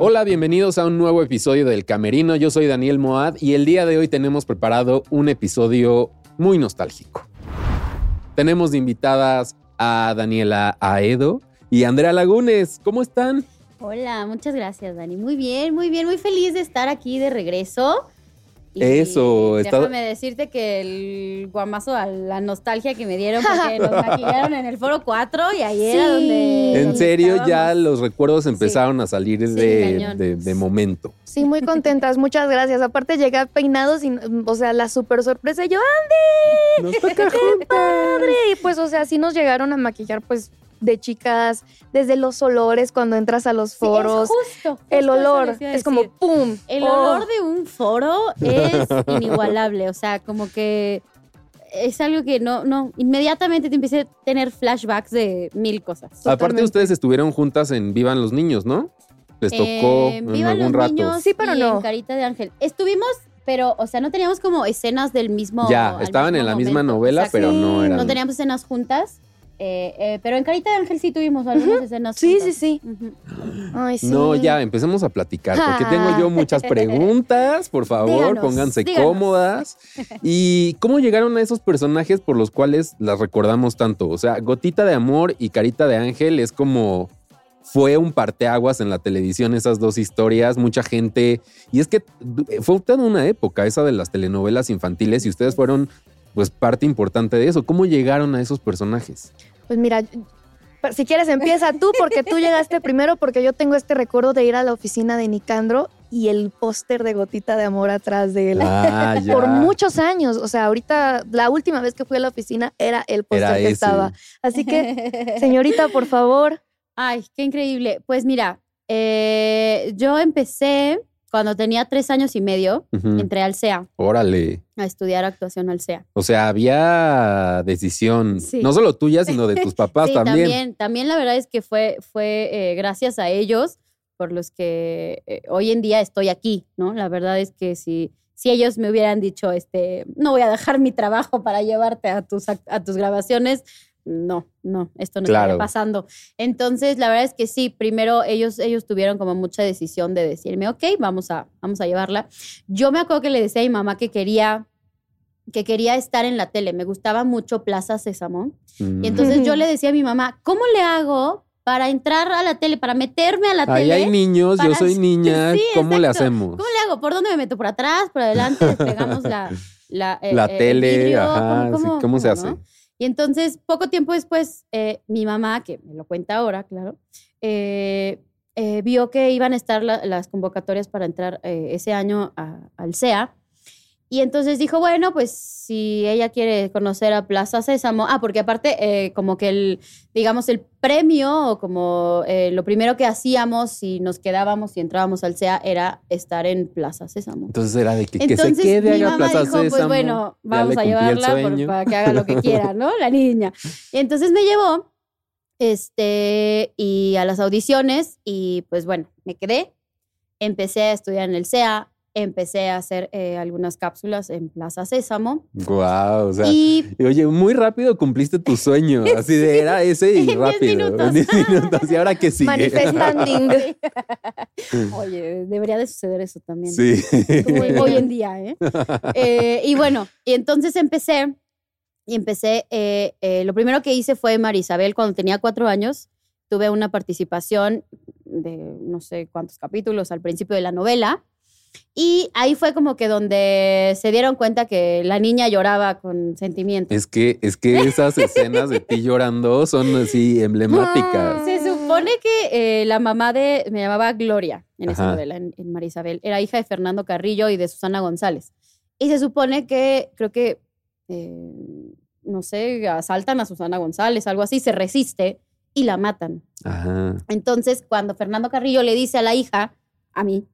Hola, bienvenidos a un nuevo episodio del Camerino. Yo soy Daniel Moad y el día de hoy tenemos preparado un episodio muy nostálgico. Tenemos de invitadas a Daniela Aedo y Andrea Lagunes. ¿Cómo están? Hola, muchas gracias, Dani. Muy bien, muy bien, muy feliz de estar aquí de regreso. Y Eso, Déjame decirte que el guamazo a la nostalgia que me dieron porque nos maquillaron en el foro 4 y ahí era donde. En donde serio, ya los recuerdos empezaron a salir Sí, de, cañón. de- de momento. Sí, muy contentas, muchas gracias. Aparte llegué peinados y, o sea, la super sorpresa. y Yo, ¡Andy! Nos toca ¡Qué padre! Y pues, o sea, sí nos llegaron a maquillar, pues, de chicas, desde los olores cuando entras a los Sí, foros. es justo, justo el olor es como. ¡pum! El Oh. olor de un foro es inigualable. O sea, como que es algo que no, no, inmediatamente te empieza a tener flashbacks de mil cosas. Aparte, ustedes estuvieron juntas en Vivan los Niños, ¿no? Les tocó Eh, en Vivan algún los rato. niños Sí, pero y no. en Carita de Ángel. Estuvimos, pero, o sea, no teníamos como escenas del mismo. Ya, estaban mismo en la misma novela, O sea, pero sí, no eran. No teníamos escenas juntas. Eh, eh, pero en Carita de Ángel sí tuvimos algunas escenas Sí, juntas. sí, sí. Ujú. Ay, sí. No, ya, empecemos a platicar, porque tengo yo muchas preguntas, por favor, Díganos, pónganse díganos. cómodas. ¿Y cómo llegaron a esos personajes por los cuales las recordamos tanto? O sea, Gotita de Amor y Carita de Ángel es como fue un parteaguas en la televisión esas dos historias, mucha gente, y es que fue toda una época esa de las telenovelas infantiles y ustedes fueron pues parte importante de eso. ¿Cómo llegaron a esos personajes? Pues mira, si quieres empieza tú, porque tú llegaste primero, porque yo tengo este recuerdo de ir a la oficina de Nicandro y el póster de Gotita de Amor atrás de él. Ah, ya. Por muchos años, o sea, ahorita la última vez que fui a la oficina era el póster que ese. estaba. Así que, señorita, por favor. Ay, qué increíble. Pues mira, eh, yo empecé cuando tenía tres años y medio, entré al CEA Órale. a estudiar actuación al CEA. O sea, había decisión, Sí. no solo tuya, sino de tus papás sí, también. también. También la verdad es que fue, fue eh, gracias a ellos por los que eh, hoy en día estoy aquí, ¿no? La verdad es que si, si ellos me hubieran dicho, este, no voy a dejar mi trabajo para llevarte a tus, act- a tus grabaciones, no, no, esto no Claro. estaría pasando. Entonces, la verdad es que sí, primero ellos, ellos tuvieron como mucha decisión de decirme, ok, vamos a, vamos a llevarla. Yo me acuerdo que le decía a mi mamá que quería que quería estar en la tele, me gustaba mucho Plaza Sésamo. Mm. Y entonces yo le decía a mi mamá, ¿cómo le hago para entrar a la tele, para meterme a la Ahí tele? hay niños, yo soy niña, Sí, ¿cómo le hacemos? ¿Cómo le hago? ¿Por dónde me meto? ¿Por atrás? ¿Por adelante? ¿Despegamos la, la, eh, La eh, el tele, ajá, sí, ¿cómo, se hace? no? Y entonces, poco tiempo después, eh, mi mamá, que me lo cuenta ahora, claro, eh, eh, vio que iban a estar la- las convocatorias para entrar ese año al CEA. Y entonces dijo, bueno, pues si ella quiere conocer a Plaza Sésamo, ah, porque aparte, eh, como que el, digamos, el premio o como eh, lo primero que hacíamos si nos quedábamos y entrábamos al CEA era estar en Plaza Sésamo. Entonces era de que, que se Entonces quede, mi mamá Plaza dijo, pues bueno, vamos a llevarla por- para que haga lo que quiera, ¿no? La niña. Y entonces me llevó este, y a las audiciones y pues bueno, me quedé. Empecé a estudiar en el CEA, empecé a hacer eh, algunas cápsulas en Plaza Sésamo. Guau, o sea, y oye, muy rápido cumpliste tu sueño, así de era ese y rápido. minutos. En 10 minutos. ¿Y ahora qué sigue? Manifestanding. oye, debería de suceder eso también. Sí. como hoy en día, ¿eh? Eh, y bueno, y entonces empecé, y empecé, eh, eh, lo primero que hice fue Marisabel cuando tenía cuatro años, tuve una participación de no sé cuántos capítulos al principio de la novela, y ahí fue como que donde se dieron cuenta que la niña lloraba con sentimiento. Es que, es que esas escenas de ti llorando son así emblemáticas. Se supone que eh, la mamá de, me llamaba Gloria en esa Ajá. novela, en, en Marisabel, era hija de Fernando Carrillo y de Susana González. Y se supone que, creo que, eh, no sé, asaltan a Susana González, algo así, se resiste y la matan. Ajá. Entonces, cuando Fernando Carrillo le dice a la hija, a mí,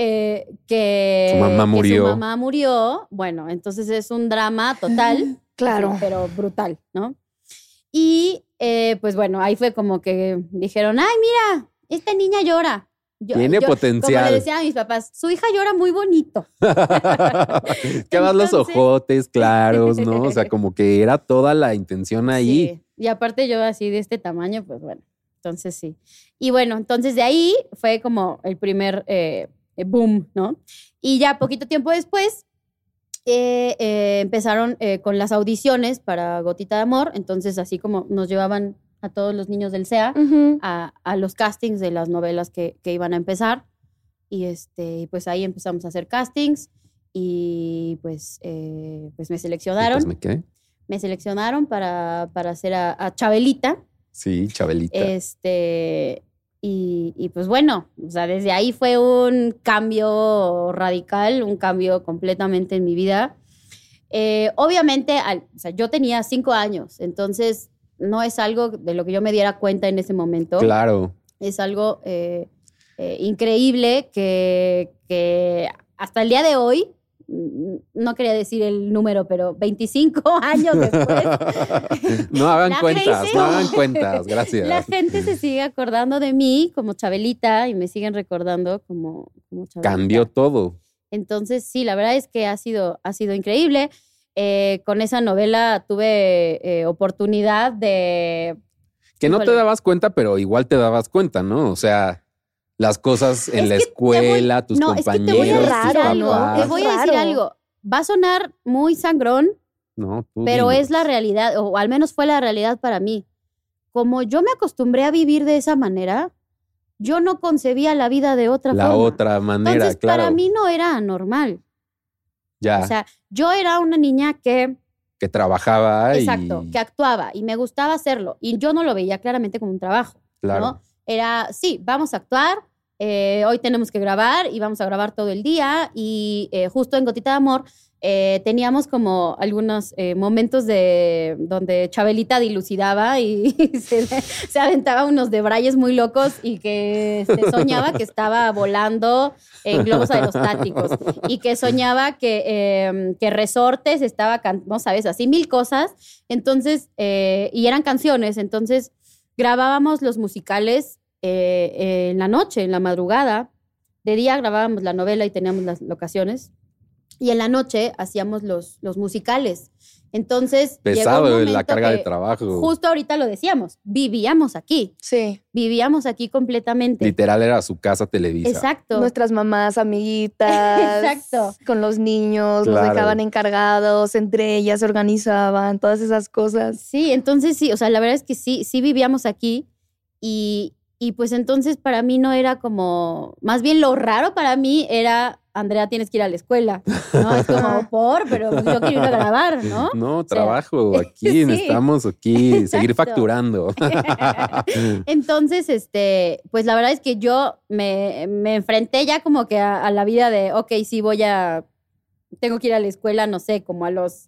eh, que, Su mamá que murió. su mamá murió, bueno, entonces es un drama total. Claro. Pero brutal, ¿no? Y eh, pues bueno, ahí fue como que dijeron, ay, mira, esta niña llora. Yo- Tiene yo- Como potencial. le decían a mis papás, su hija llora muy bonito. que vas los ojotes claros, ¿no? O sea, como que era toda la intención ahí. Sí. Y aparte yo así de este tamaño, pues bueno. Entonces sí. Y bueno, entonces de ahí fue como el primer eh, eh, boom, ¿no? Y ya poquito tiempo después eh, eh, empezaron con las audiciones para Gotita de Amor. Entonces así como nos llevaban a todos los niños del SEA a, a los castings de las novelas que, que iban a empezar. Y este, pues ahí empezamos a hacer castings y pues, eh, pues me seleccionaron. pues me quedé. Me seleccionaron para, para hacer a, a Chabelita. Sí, Chabelita. Este, y, y pues bueno, o sea, desde ahí fue un cambio radical, un cambio completamente en mi vida. Eh, obviamente, al- o sea, yo tenía cinco años, entonces no es algo de lo que yo me diera cuenta en ese momento. Claro. Es algo eh, eh, increíble que, que hasta el día de hoy, no quería decir el número, pero 25 años después, No hagan cuentas, no hagan cuentas, gracias. la gente se sigue acordando de mí como Chabelita y me siguen recordando como, como Chabelita. Cambió todo. Entonces, sí, la verdad es que ha sido, ha sido increíble. Eh, con esa novela tuve eh, oportunidad de... Que no te dabas cuenta, pero igual te dabas cuenta, ¿no? O sea, las cosas en Es la voy- escuela, tus no, es que te compañeros, voy a tus decir raro, algo. papás. Te voy a decir Raro. algo. Va a sonar muy sangrón, No, pero dinos. es la realidad, o al menos fue la realidad para mí. Como yo me acostumbré a vivir de esa manera, yo no concebía la vida de otra la forma. otra manera, Entonces, claro. para mí no era anormal. ya, O sea, yo era una niña que, que trabajaba exacto, y que actuaba y me gustaba hacerlo. Y yo no lo veía claramente como un trabajo. claro. ¿no? Era, sí, vamos a actuar, eh, hoy tenemos que grabar y vamos a grabar todo el día. Y eh, justo en Gotita de Amor eh, teníamos como algunos momentos de donde Chabelita dilucidaba y se, aventaba unos debrayes muy locos y que se soñaba que estaba volando en globos aerostáticos y que soñaba que, eh, que Resortes estaba, no sabes, así mil cosas. Entonces, y eran canciones, entonces grabábamos los musicales eh, eh, en la noche, en la madrugada. De día grabábamos la novela y teníamos las locaciones. Y en la noche hacíamos los, los musicales. Entonces, llegó un Pesado la carga de trabajo. Justo ahorita lo decíamos, vivíamos aquí, Sí. vivíamos aquí completamente. Literal era su casa Televisa. Exacto. Nuestras mamás, amiguitas. Exacto. Con los niños, Claro. nos dejaban encargados, entre ellas se organizaban, todas esas cosas. Sí, entonces sí, o sea, la verdad es que sí, sí vivíamos aquí y, y pues entonces para mí no era como, más bien lo raro para mí era, Andrea, tienes que ir a la escuela, ¿no? Es como, por, pero pues yo quiero ir a grabar, ¿no? No, sea, trabajo aquí, sí. necesitamos aquí seguir facturando. Entonces, este, pues la verdad es que yo me, me enfrenté ya como que a, a la vida de, ok, sí voy a, tengo que ir a la escuela, no sé, como a los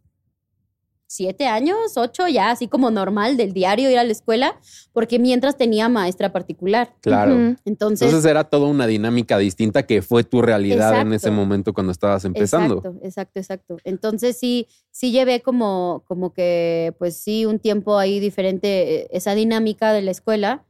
siete años, ocho, ya así como normal del diario ir a la escuela, porque mientras tenía maestra particular. claro. Entonces, Entonces era toda una dinámica distinta que fue tu realidad en ese momento cuando estabas empezando. Exacto, exacto, exacto. Entonces sí, sí llevé como, como que, pues sí, un tiempo ahí diferente, eh, esa dinámica de la escuela.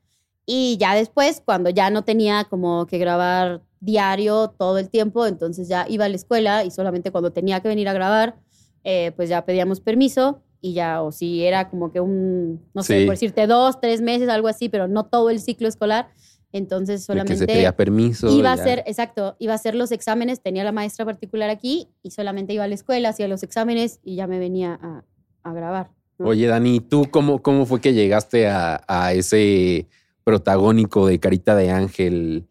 Y ya después, cuando ya no tenía como que grabar diario todo el tiempo, entonces ya iba a la escuela y solamente cuando tenía que venir a grabar, eh, pues ya pedíamos permiso y ya, o si era como que un, no sé, Sí. por decirte dos, tres meses, algo así, pero no todo el ciclo escolar. Entonces solamente que se pedía permiso. Iba a hacer, exacto, iba a hacer los exámenes, tenía la maestra particular aquí y solamente iba a la escuela, hacía los exámenes y ya me venía a, a grabar. ¿no? Oye, Dani, ¿tú cómo, cómo fue que llegaste a, a ese protagónico de Carita de Ángel?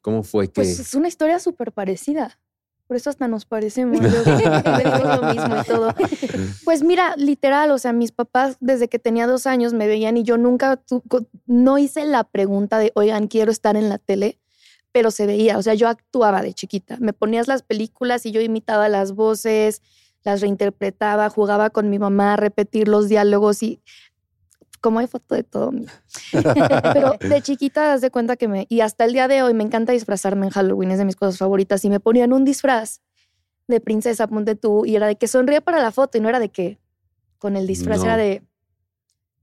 ¿Cómo fue que...? Pues es una historia súper parecida. Por eso hasta nos parecemos. tenemos lo mismo y todo. Pues mira, literal, o sea, mis papás desde que tenía dos años me veían y yo nunca, no hice la pregunta de, oigan, quiero estar en la tele, pero se veía, o sea, yo actuaba de chiquita. Me ponías las películas y yo imitaba las voces, las reinterpretaba, jugaba con mi mamá a repetir los diálogos y como hay foto de todo, mira. Pero de chiquita, das de cuenta que me. Y hasta el día de hoy me encanta disfrazarme en Halloween, es de mis cosas favoritas. Y me ponían un disfraz de princesa, ponte tú, y era de que sonríe para la foto, y no era de que con el disfraz, No. era de.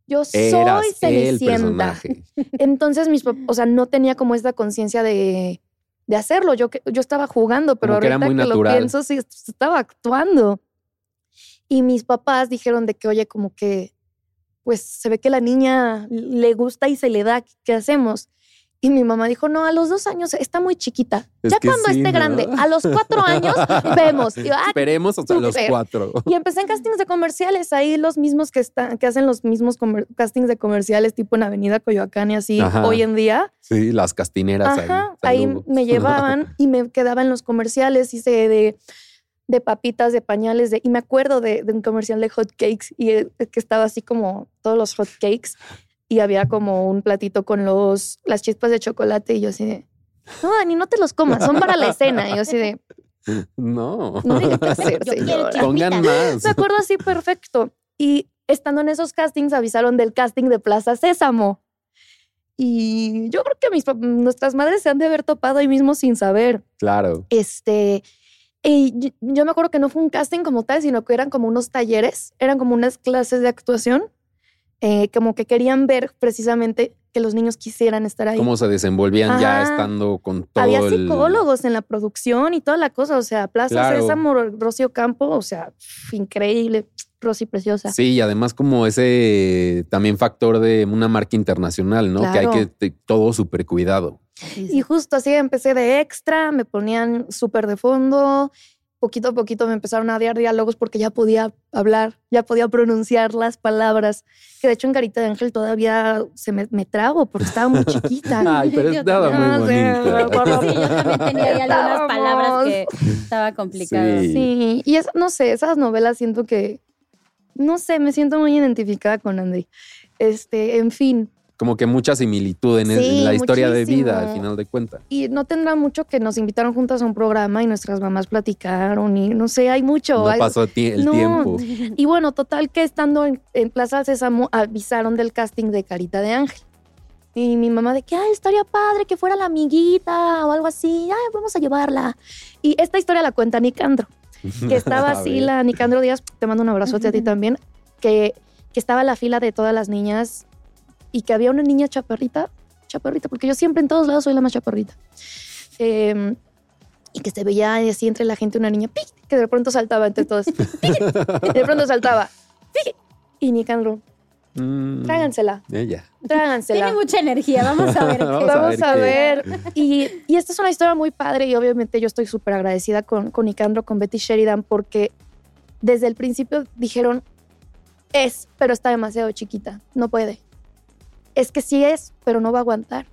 Yo Eras soy Cenicienta. Entonces, mis o sea, no tenía como esta conciencia de, de hacerlo. Yo, que- yo estaba jugando, pero Como que ahorita muy que lo pienso, sí, estaba actuando. Y mis papás dijeron de que, oye, como que pues se ve que la niña le gusta y se le da, ¿qué hacemos? Y mi mamá dijo, no, a los dos años está muy chiquita. Es ya cuando sí, esté ¿no? grande, a los cuatro años, vemos. Y yo, "Ah, Esperemos hasta los cuatro. y empecé en castings de comerciales, ahí los mismos que están, que hacen los mismos castings de comerciales, tipo en Avenida Coyoacán y así, Ajá. hoy en día. Sí, las castineras Ajá, ahí. me llevaban y me quedaba en los comerciales, hice de, de papitas, de pañales, de, y me acuerdo de, de un comercial de hot cakes y eh, que estaba así como todos los hot cakes y había como un platito con los, las chispas de chocolate y yo así de, no, Dani, no te los comas, son para la escena. Y yo así de, No. no diga qué hacer, señora. Pongan más. Me acuerdo así perfecto. Y estando en esos castings, avisaron del casting de Plaza Sésamo. Y yo creo que mis, nuestras madres se han de haber topado ahí mismo sin saber. Claro. Este, y yo, me acuerdo que no fue un casting como tal, sino que eran como unos talleres, eran como unas clases de actuación, eh, como que querían ver precisamente que los niños quisieran estar ahí. Cómo se desenvolvían ya estando con todo Había el- psicólogos en la producción y toda la cosa, o sea, Plaza Claro. Sésamo, Rocío Campo, o sea, increíble, Rosy preciosa. Sí, y además como ese también factor de una marca internacional, ¿no? Que hay que todo súper cuidado. Y justo así empecé de extra, me ponían súper de fondo. Poquito a poquito me empezaron a dar diálogos porque ya podía hablar, ya podía pronunciar las palabras. Que de hecho en Carita de Ángel todavía se me, me trago porque estaba muy chiquita. Ay, pero Yo estaba también. muy sí, yo también tenía ahí algunas palabras que estaba complicado. Sí. Sí, y es, no sé, esas novelas siento que, no sé, me siento muy identificada con Andy. Este, en fin, Como que mucha similitud en, el- Sí, en la historia de vida, al final de cuentas. y no tendrá mucho que nos invitaron juntas a un programa y nuestras mamás platicaron y no sé, hay mucho. No hay- pasó el No. tiempo. Y bueno, total que estando en, en Plaza Sésamo avisaron del casting de Carita de Ángel. Y mi mamá de que, ay, estaría padre que fuera la amiguita o algo así, ay, vamos a llevarla. Y esta historia la cuenta Nicandro, que estaba A así la Nicandro Díaz, te mando un abrazote a ti también, que, que estaba la fila de todas las niñas y que había una niña chaparrita, chaparrita, porque yo siempre en todos lados soy la más chaparrita. Em, y que se veía así entre la gente una niña ¡pic! que de pronto saltaba entre todos. de pronto saltaba. ¡pic! Y Nicandro, Mm, trágansela, Ella. trágansela. Tiene mucha energía, vamos a ver. qué- Vamos a ver a qué- ver. Y, y esta es una historia muy padre y obviamente yo estoy súper agradecida con, con Nicandro, con Betty Sheridan, porque desde el principio dijeron, es, pero está demasiado chiquita, no puede. Es que sí es, pero no va a aguantar.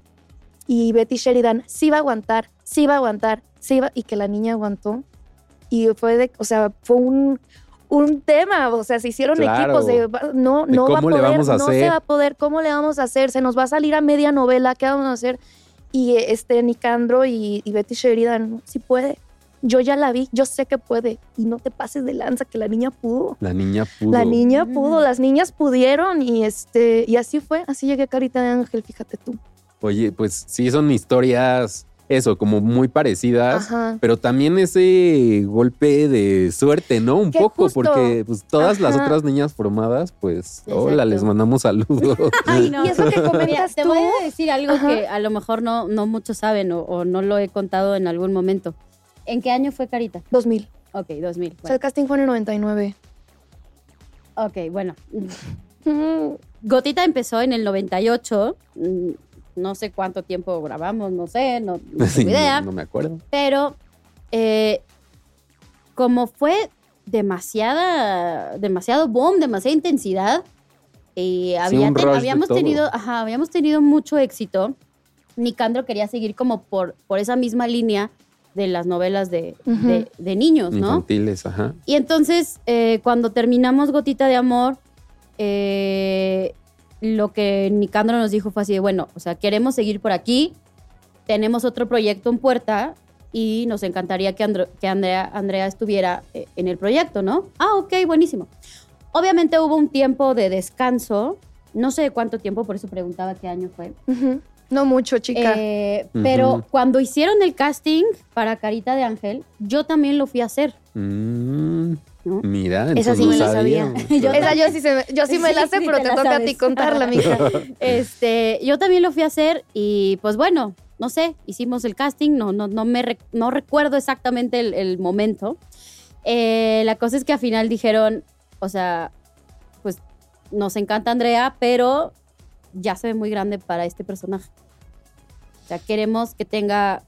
Y Betty Sheridan sí va a aguantar, sí va a aguantar, sí va, y que la niña aguantó. Y fue de, o sea, fue un, un tema, o sea, se hicieron Claro. equipos de, no, De no va a poder, a no se va a poder, ¿cómo le vamos a hacer? Se nos va a salir a media novela, ¿qué vamos a hacer? Y este Nicandro y, y Betty Sheridan, sí puede. Yo ya la vi, yo sé que puede. Y no te pases de lanza, que la niña pudo. La niña pudo. La niña Mm. pudo, las niñas pudieron y este y así fue, así llegué a Carita de Ángel, fíjate tú. Oye, pues sí, son historias, eso, como muy parecidas. Ajá. Pero también ese golpe de suerte, ¿no? Un poco, justo. porque pues, todas las otras niñas formadas, pues, hola, les mandamos saludos. Ay, no. Y es lo que Mira, comentas te voy a decir algo Ajá. que a lo mejor no, no muchos saben o, o no lo he contado en algún momento. ¿En qué año fue Carita? 2000. Ok, 2000. O sea, Bueno, el casting fue en el 99. ok, bueno. Gotita empezó en el 98. mm, No sé cuánto tiempo grabamos, no sé, no, no Sí, tengo idea. no, no me acuerdo. Pero eh, como fue demasiada, demasiado boom, demasiada intensidad, y había ten- habíamos tenido, ajá, habíamos tenido mucho éxito. Nicandro quería seguir como por, por esa misma línea de las novelas de, de- de niños, ¿no? Infantiles, ajá. Y entonces, eh, cuando terminamos Gotita de Amor, eh, lo que Nicandro nos dijo fue así de, bueno, o sea, queremos seguir por aquí, tenemos otro proyecto en puerta y nos encantaría que, Andro- que Andrea, Andrea estuviera eh, en el proyecto, ¿no? Ah, ok, buenísimo. Obviamente hubo un tiempo de descanso, no sé cuánto tiempo, por eso preguntaba qué año fue. ujú. No mucho, chica. Eh. Pero cuando hicieron el casting para Carita de Ángel, yo también lo fui a hacer. Mm, ¿No? Mira, Esa sí no me la sabía. sabía. Yo- Esa yo sí, se me, yo sí me la sé, sí pero te toca a ti contarla, mija. Este, yo también lo fui a hacer y pues bueno, no sé, hicimos el casting, no, no, no me no recuerdo exactamente el, el momento. Eh, la cosa es que al final dijeron, o sea, pues nos encanta Andrea, pero ya se ve muy grande para este personaje. O sea, queremos que tenga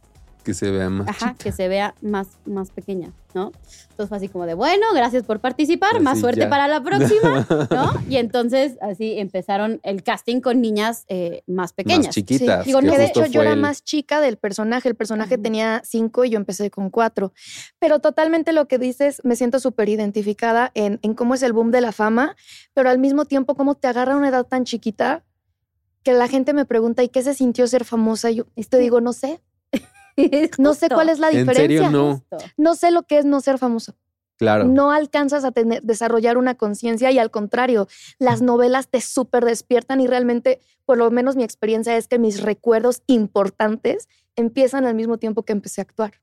Que se vea más. Ajá, que se vea más, más pequeña, ¿no? Entonces fue así como de, bueno, gracias por participar, Así más suerte ya. para la próxima, ¿no? Y entonces así empezaron el casting con niñas eh, más pequeñas. Más chiquitas. Digo, que de hecho yo era el- más chica del personaje. El personaje tenía cinco y yo empecé con cuatro. Pero totalmente lo que dices, me siento súper identificada en, en cómo es el boom de la fama, pero al mismo tiempo cómo te agarra a una edad tan chiquita que la gente me pregunta, ¿y qué se sintió ser famosa? Y yo te digo, no sé. No sé cuál es la ¿En diferencia. serio no? Sé lo que es no ser famoso. Claro. No alcanzas a tener, desarrollar una conciencia y al contrario, las novelas te súper despiertan y realmente, por lo menos mi experiencia es que mis recuerdos importantes empiezan al mismo tiempo que empecé a actuar.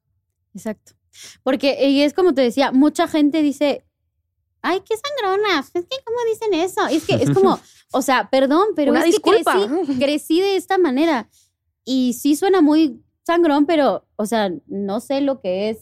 Exacto. Porque, y es como te decía, mucha gente dice, ay, qué sangronas, es que, ¿cómo dicen eso? Y es que es como, o sea, perdón, pero Una es que disculpa. crecí, crecí de esta manera. Y sí suena muy sangrón, pero, o sea, no sé lo que es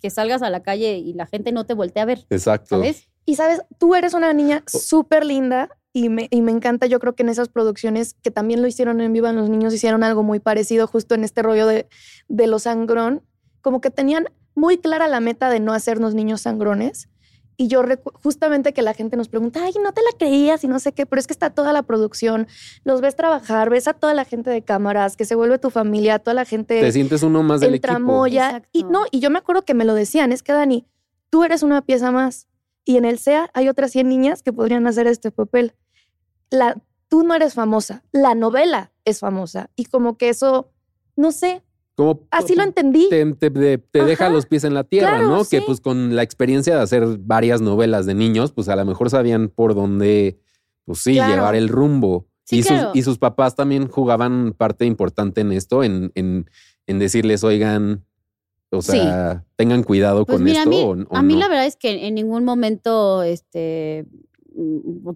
que salgas a la calle y la gente no te voltea a ver, Exacto. ¿sabes? Y sabes, tú eres una niña súper linda y me, y me encanta, yo creo que en esas producciones que también lo hicieron en Viva los Niños, hicieron algo muy parecido justo en este rollo de, de los sangrón, como que tenían muy clara la meta de no hacernos niños sangrones. Y yo recu- justamente que la gente nos pregunta, ay, no te la creías y no sé qué, pero es que está toda la producción, los ves trabajar, ves a toda la gente de cámaras, que se vuelve tu familia, toda la gente Te sientes uno más del tramoya. Y no, y yo me acuerdo que me lo decían, es que Dani, tú eres una pieza más. Y en el SEA hay otras 100 niñas que podrían hacer este papel. La, tú no eres famosa, la novela es famosa. Y como que eso, no sé, Como así lo entendí. te, te- te- te deja los pies en la tierra, Claro, ¿no? Que pues con la experiencia de hacer varias novelas de niños, pues a lo mejor sabían por dónde, pues sí, Claro. llevar el rumbo. Sí, y, claro. sus, y sus papás también jugaban parte importante en esto, en, en, en decirles, oigan, o sea, tengan cuidado Pues con mira, a esto. mí, o- o a mí no. la verdad es que en ningún momento este,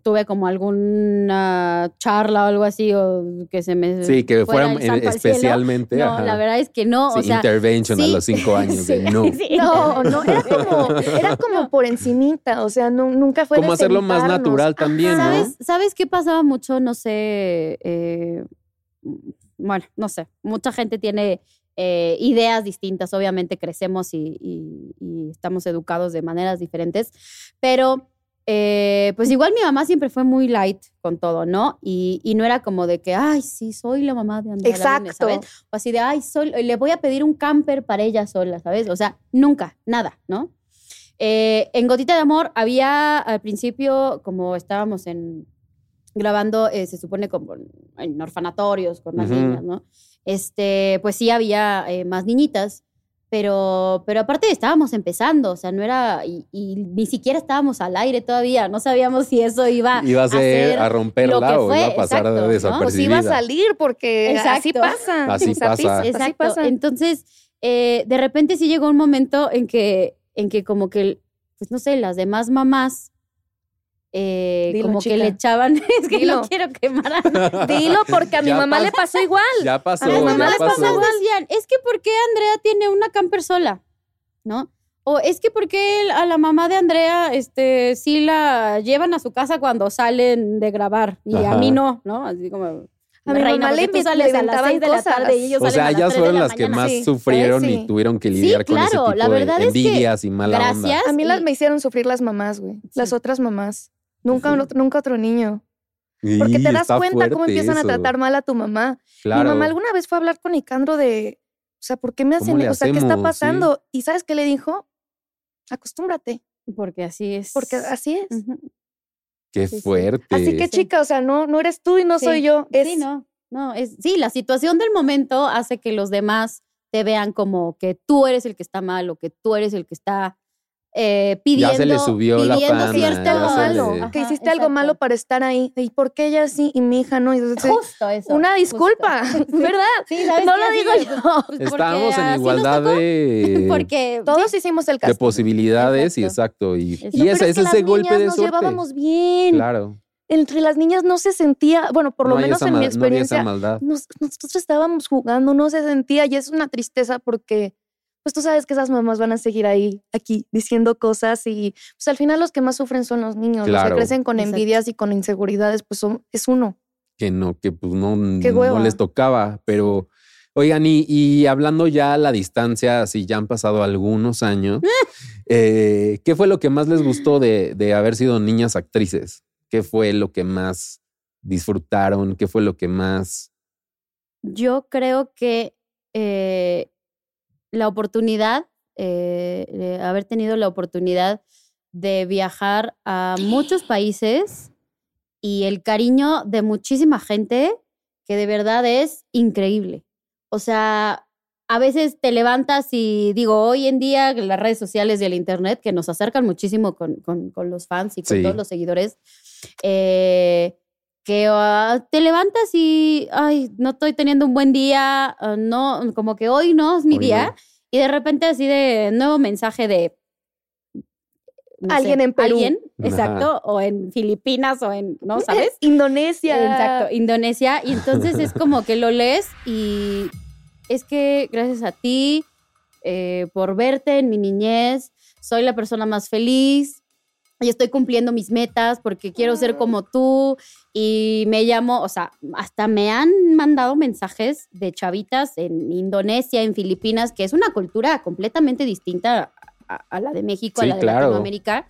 tuve como alguna charla o algo así o que se me Sí, que fuera especialmente. No, ajá. la verdad es que no, Sí, o sea, intervention a sí. los cinco años de Sí, no. No, no, era como, era como por encimita, o sea, nu- nunca fue Como hacerlo más natural también, ¿no? ¿Sabes, ¿Sabes qué pasaba mucho? No sé, eh, bueno, no sé, mucha gente tiene eh, ideas distintas, obviamente crecemos y, y- y estamos educados de maneras diferentes, pero eh, pues igual mi mamá siempre fue muy light con todo, ¿no? Y, y no era como de que, ay, sí, soy la mamá de Andrea Lavigne", Exacto. ¿sabes? O así de, ay, soy, le voy a pedir un camper para ella sola, ¿sabes? O sea, nunca, nada, ¿no? Eh, en Gotita de Amor había al principio, como estábamos en grabando, eh, se supone como en orfanatorios con más Ujú. niñas, ¿no? Este, pues sí había eh, más niñitas, pero, pero aparte estábamos empezando, o sea, no era, y, y ni siquiera estábamos al aire todavía, no sabíamos si eso iba, Iba a ser a lo que romperla o fue, iba a pasar exacto, ¿no? Pues desapercibida. iba a salir porque así pasa. Así. Así Exacto. pasa. Entonces, eh, de repente sí llegó un momento en que, en que como que, pues no sé, las demás mamás eh, Dilo, como chica. que le echaban, es que Dilo. no quiero quemar a Dilo porque a mi Ya mamá pasó. le pasó igual. Ya pasó, A mi mamá ya le pasó. pasó igual. decían, es que ¿por qué Andrea tiene una camper sola? ¿No? O es que ¿por qué el- a la mamá de Andrea este, sí la llevan a su casa cuando salen de grabar y a mí no, ¿no? Así como... A mi reina, mamá le porque tú sales a las inventaban 6 de la cosas. tarde y ellos O sea, ellas 3 de fueron la las que más Sí, sufrieron sí. y tuvieron que Sí, lidiar con ese claro, tipo la verdad de es que envidias y mala onda. Gracias. A mí las me hicieron sufrir las mamás, güey. Las otras mamás. Nunca, nunca otro niño. Porque te das cuenta cómo empiezan a tratar mal a tu mamá. Claro. Mi mamá alguna vez fue a hablar con Nicandro de, o sea, ¿por qué me ¿Cómo hacen? O sea, ¿qué está? Sí. pasando? Y ¿sabes qué le dijo? Acostúmbrate, Porque así es. porque así es. Qué Sí, sí. fuerte. Así que, Sí. chica, o sea, no, no eres tú y no Sí. soy yo. Es, Sí, no, no, es, sí, la situación del momento hace que los demás te vean como que tú eres el que está mal o que tú eres el que está eh, pidiendo. Ya se le subió la pidiendo fama, se malo, le- que hiciste algo malo para estar ahí. ¿Y por qué ella sí y mi hija no? Entonces, Justo eso. una justo. disculpa, ¿verdad? Sí, ¿sabes No lo digo de, yo. pues, Estábamos en nos igualdad de, Porque Todos hicimos el de caso. posibilidades y Exacto. Y, Exacto. y ese es que ese las golpe niñas de nos suerte. llevábamos bien. Claro. Entre las niñas no se sentía, bueno, por No lo menos en mi ma- no había esa experiencia, maldad. nos- nosotros estábamos jugando, no se sentía y es una tristeza porque pues tú sabes que esas mamás van a seguir ahí, aquí, diciendo cosas y pues al final los que más sufren son los niños, los Claro. que crecen con Exacto. envidias y con inseguridades, pues son, es uno. que no, que pues no, no les tocaba, pero oigan, y, y hablando ya a la distancia, si ya han pasado algunos años, eh, ¿qué fue lo que más les gustó de, de haber sido niñas actrices? ¿Qué fue lo que más disfrutaron? ¿Qué fue lo que más... Yo creo que eh, la oportunidad, eh, haber tenido la oportunidad de viajar a muchos países y el cariño de muchísima gente que de verdad es increíble. O sea, a veces te levantas y digo, hoy en día las redes sociales y el internet que nos acercan muchísimo con, con- con los fans y con Sí. todos los seguidores, eh, que ah, te levantas y, ay, no estoy teniendo un buen día, ah, no, como que hoy no es mi Hoy día, no. y de repente así de nuevo mensaje de... no Alguien en Perú. Alguien, Ajá. exacto, o en Filipinas o en, ¿no? ¿Sabes? Indonesia. Exacto, Indonesia. Y entonces es como que lo lees y es que gracias a ti eh, por verte en mi niñez, soy la persona más feliz y estoy cumpliendo mis metas porque quiero ser como tú y me llamo, o sea, hasta me han mandado mensajes de chavitas en Indonesia, en Filipinas, que es una cultura completamente distinta a, a la de México, Sí, a la de claro. Latinoamérica,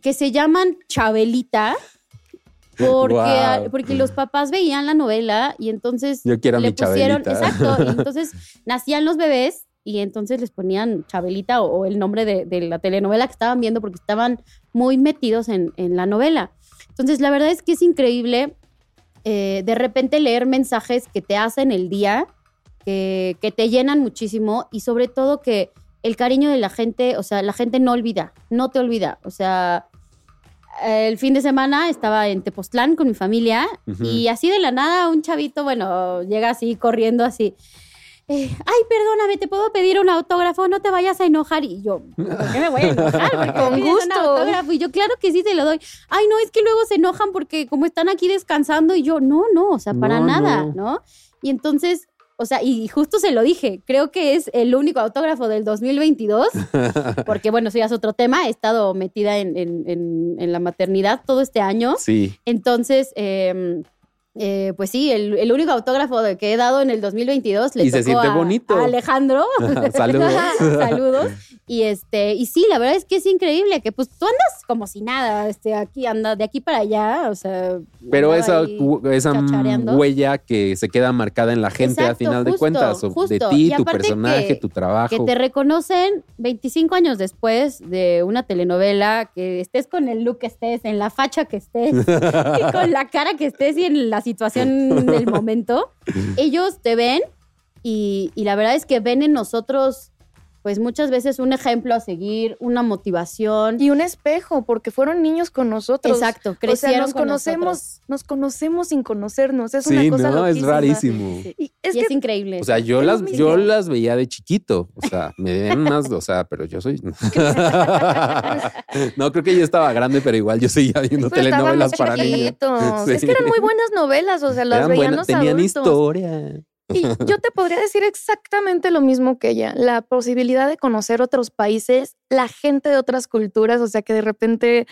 que se llaman Chabelita. Porque, porque los papás veían la novela y entonces Yo quiero le mi pusieron, Chabelita. exacto, y entonces nacían los bebés y entonces les ponían Chabelita o, o el nombre de, de la telenovela que estaban viendo porque estaban muy metidos en, en la novela. Entonces, la verdad es que es increíble eh, de repente leer mensajes que te hacen el día, que, que te llenan muchísimo y sobre todo que el cariño de la gente, o sea, la gente no olvida, no te olvida. O sea, el fin de semana estaba en Tepoztlán con mi familia y así de la nada un chavito, bueno, llega así corriendo así. Eh, Ay, perdóname, ¿te puedo pedir un autógrafo? No te vayas a enojar. Y yo, ¿por qué me voy a enojar? ¿Por qué me Con pides un gusto. autógrafo? Y yo, claro que sí, te lo doy. Ay, no, es que luego se enojan porque como están aquí descansando. Y yo, no, no, o sea, para No, nada, no. ¿no? Y entonces, o sea, y justo se lo dije, creo que es el único autógrafo del 2022, porque bueno, eso ya es otro tema, he estado metida en, en- en- en la maternidad todo este año, Sí, entonces, eh, eh, pues sí, el, el único autógrafo que he dado en el 2022 le Y se tocó siente a- bonito. a Alejandro. Saludos. Saludos. Y este, y sí, la verdad es que es increíble que pues tú andas como si nada, este, aquí anda de aquí para allá, o sea. pero esa, esa huella que se queda marcada en la gente a Exacto, final de cuentas, de ti, tu personaje, que- tu trabajo. Que te reconocen 25 años después de una telenovela, que estés con el look que estés, en la facha que estés, y con la cara que estés y en la situación del momento, ellos te ven y, y la verdad es que ven en nosotros, pues muchas veces un ejemplo a seguir, una motivación. Y un espejo, porque fueron niños con nosotros. Exacto, O sea, crecieron nos con conocemos, nosotros. nos conocemos sin conocernos. Es sí, una cosa no, es rarísimo. Sí. Y es y que es increíble. O sea, yo las, mismo. yo las veía de chiquito. O sea, me ven más, o sea, pero yo soy. no, creo que yo estaba grande, pero igual yo seguía viendo pero telenovelas para niños. Sí. Es que eran muy buenas novelas, o sea, las Eran veían buenas, los tenían adultos. historia. Y yo te podría decir exactamente lo mismo que ella, la posibilidad de conocer otros países, la gente de otras culturas, o sea, que de repente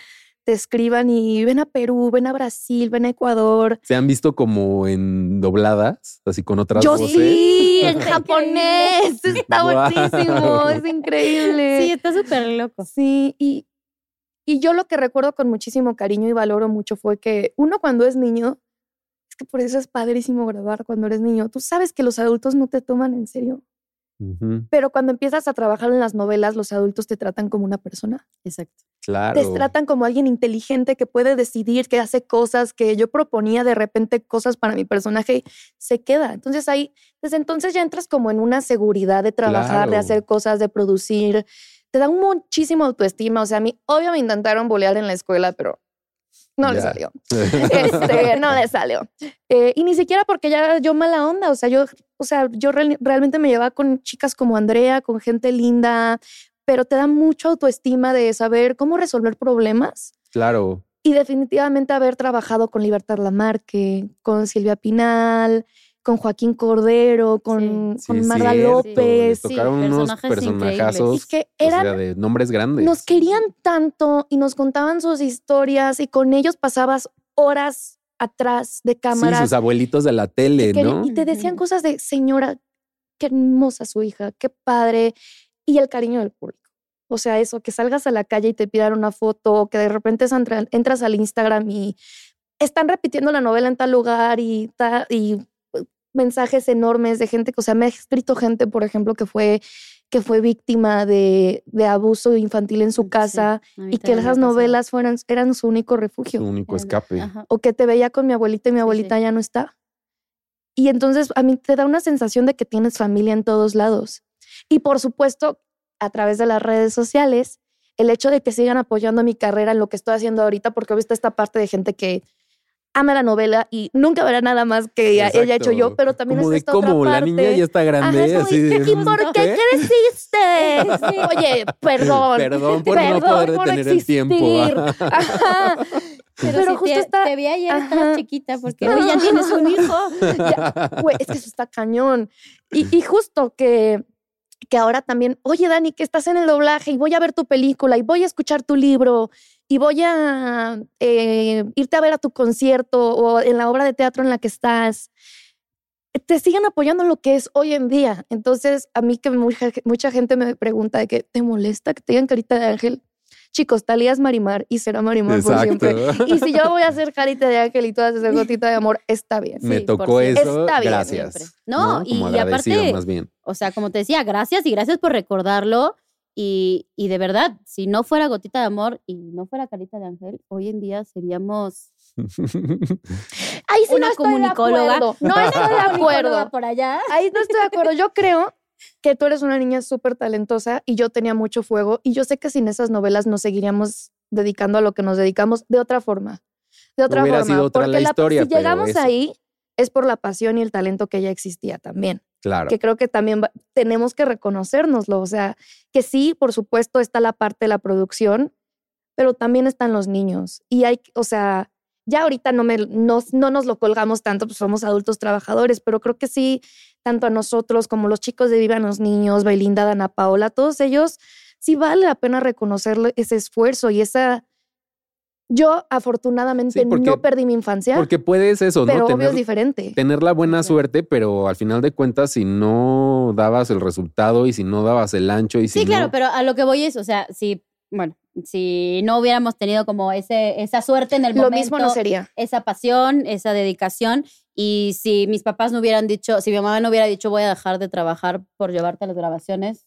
te escriban y ven a Perú, ven a Brasil, ven a Ecuador. ¿Se han visto como en dobladas, así con otras Yo voces? sí, en japonés, está Guau. buenísimo, es increíble. sí, está súper loco. Sí, y, y yo lo que recuerdo con muchísimo cariño y valoro mucho fue que uno cuando es niño, es que por eso es padrísimo grabar cuando eres niño, tú sabes que los adultos no te toman en serio, pero cuando empiezas a trabajar en las novelas, los adultos te tratan como una persona, Exacto. Claro. te tratan como alguien inteligente que puede decidir, que hace cosas, que yo proponía de repente cosas para mi personaje, y se queda. Entonces ahí, desde entonces ya entras como en una seguridad de trabajar, de hacer cosas, de producir. Te da un muchísimo autoestima. O sea, a mí, obvio me intentaron bolear en la escuela, pero no le salió. Este, no le salió. Eh, y ni siquiera porque ya yo mala onda. O sea, yo, o sea, yo real- realmente me llevaba con chicas como Andrea, con gente linda, pero te da mucho autoestima de saber cómo resolver problemas. claro. Y definitivamente haber trabajado con Libertad Lamarque, con Silvia Pinal, con Joaquín Cordero, con, Sí, con cierto, López. Les Sí, tocaron unos personajes personajazos Y que o sea, eran, de nombres grandes. nos querían tanto y nos contaban sus historias y con ellos pasabas horas atrás de sí, cámaras. sus abuelitos de la tele, que- ¿no? Y te decían cosas de, señora, qué hermosa su hija, qué padre. Y el cariño del público. O sea, eso, que salgas a la calle y te pidan una foto, o que de repente entra- entras al Instagram y están repitiendo la novela en tal lugar y, ta- y mensajes enormes de gente, que- o sea, me ha escrito gente, por ejemplo, que fue, que fue víctima de, de abuso infantil en su casa y que esas novelas fueran, eran su único refugio Su único escape. ajá. o que te veía con mi abuelita y mi abuelita sí. ya no está. Y entonces a mí te da una sensación de que tienes familia en todos lados. Y por supuesto, a través de las redes sociales, el hecho de que sigan apoyando mi carrera en lo que estoy haciendo ahorita, porque viste esta parte de gente que ama la novela y nunca verá nada más que ella, ella ha hecho yo, pero también Como está de esta otra cómo la parte. niña ya está grande. Ajá, es como, así ¿y de, ¿Y por qué creciste? Oye, perdón. Perdón por no Perdón poder por detener el tiempo. existir. Ajá. Pero, Pero si justo te, está- te vi ayer, estabas chiquita, porque hoy ya tienes un hijo. Güey, es que eso está cañón. Y, y justo que, que ahora también, oye, Dani, que estás en el doblaje y voy a ver tu película y voy a escuchar tu libro y voy a eh, irte a ver a tu concierto o en la obra de teatro en la que estás. Te siguen apoyando en lo que es hoy en día. Entonces, a mí que mucha, mucha gente me pregunta de que te molesta que te digan carita de ángel. Chicos, Talía es Marimar y será Marimar por siempre. Exacto. Y si yo voy a hacer carita de ángel y tú vas a hacer gotita de amor, está bien. Me Sí, tocó eso. Está bien, gracias. No, y- Como y aparte- más bien. O sea, como te decía, gracias y gracias por recordarlo. Y, y de verdad, si no fuera Gotita de Amor y no fuera Carita de Ángel, hoy en día seríamos Ahí sí una no estoy comunicóloga. de acuerdo. No estoy de comunicóloga acuerdo. por allá. Ahí no estoy de acuerdo. Yo creo que tú eres una niña súper talentosa y yo tenía mucho fuego y yo sé que sin esas novelas nos seguiríamos dedicando a lo que nos dedicamos de otra forma. De otra Hubiera forma. sido otra porque la historia, si llegamos eso. ahí es por la pasión y el talento que ya existía también. Claro. que creo que también va- tenemos que reconocérnoslo. O sea, que sí, por supuesto, está la parte de la producción, pero también están los niños. Y hay, o sea, ya ahorita no, me, no, no nos lo colgamos tanto, pues somos adultos trabajadores, pero creo que sí, tanto a nosotros como los chicos de Vivan los Niños, Belinda, Dana Paola, todos ellos, sí vale la pena reconocerle ese esfuerzo y esa... Yo afortunadamente Sí, porque- no perdí mi infancia, Porque puedes eso, pero ¿no? obvio es Tener, diferente. tener la buena suerte, pero al final de cuentas, si no dabas el resultado y si no dabas el ancho y si Sí, claro, pero a lo que voy es, o sea, si, bueno, si no hubiéramos tenido como ese, esa suerte en el Lo momento, mismo no sería. esa pasión, esa dedicación, y si mis papás no hubieran dicho, si mi mamá no hubiera dicho voy a dejar de trabajar por llevarte a las grabaciones,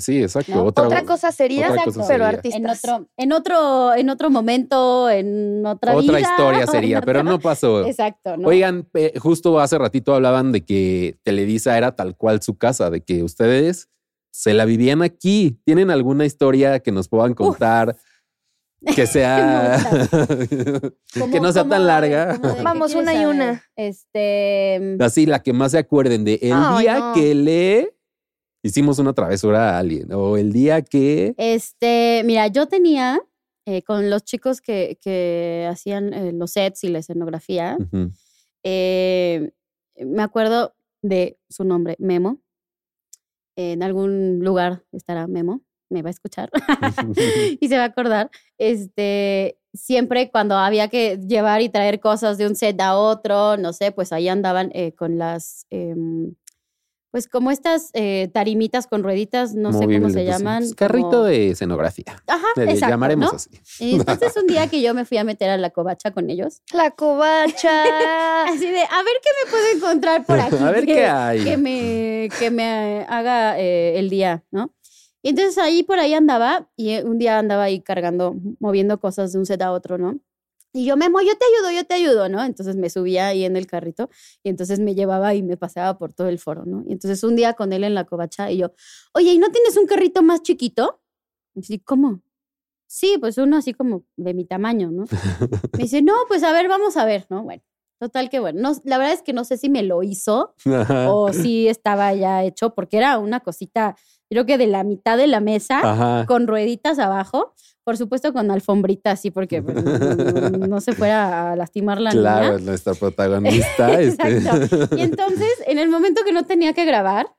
sí, exacto. ¿No? Otra, Otra cosa sería, otra cosa pero sería. artistas. en otro, en otro, en otro momento, en otra, otra vida, historia sería, pero otra- no pasó. Exacto, ¿no? Oigan, eh, justo hace ratito hablaban de que Televisa era tal cual su casa, de que ustedes se la vivían aquí. ¿Tienen alguna historia que nos puedan contar? Que sea. que ¿Cómo- no sea tan larga. Vamos, una y una. Este. Así, la que más se acuerden de el día no. que le hicimos una travesura a alguien o el día que. Este, mira, yo tenía eh, con los chicos que, que hacían eh, los sets y la escenografía, eh, me acuerdo de su nombre, Memo. En algún lugar estará Memo, me va a escuchar y se va a acordar. Este, siempre cuando había que llevar y traer cosas de un set a otro, no sé, pues ahí andaban con las, em, pues como estas eh, tarimitas con rueditas, no sé cómo se llaman. pues, carrito como- de escenografía. Ajá, Le exacto, llamaremos ¿no? así. Y entonces un día que yo me fui a meter a la covacha con ellos, La covacha. así de, a ver qué me puedo encontrar por aquí. a ver que, qué hay. que me, que me haga eh, el día, ¿no? Y entonces ahí por ahí andaba y un día andaba ahí cargando, moviendo cosas de un set a otro, ¿no? Y yo, Memo, yo te ayudo, yo te ayudo, ¿no? Entonces me subía ahí en el carrito y entonces me llevaba y me paseaba por todo el foro, ¿no? Y entonces un día con él en la covacha y yo, oye, ¿y no tienes un carrito más chiquito? Y así, ¿cómo? Sí, pues uno así como de mi tamaño, ¿no? Me dice, no, pues a ver, vamos a ver, ¿no? Bueno, Total que bueno, no, la verdad es que no sé si me lo hizo o si estaba ya hecho, porque era una cosita, creo que de la mitad de la mesa, Ajá. con rueditas abajo, por supuesto con alfombrita así, porque pues, no, se fuera a lastimar la Claro, niña. es nuestra protagonista. este. Exacto. Y entonces, en el momento que no tenía que grabar,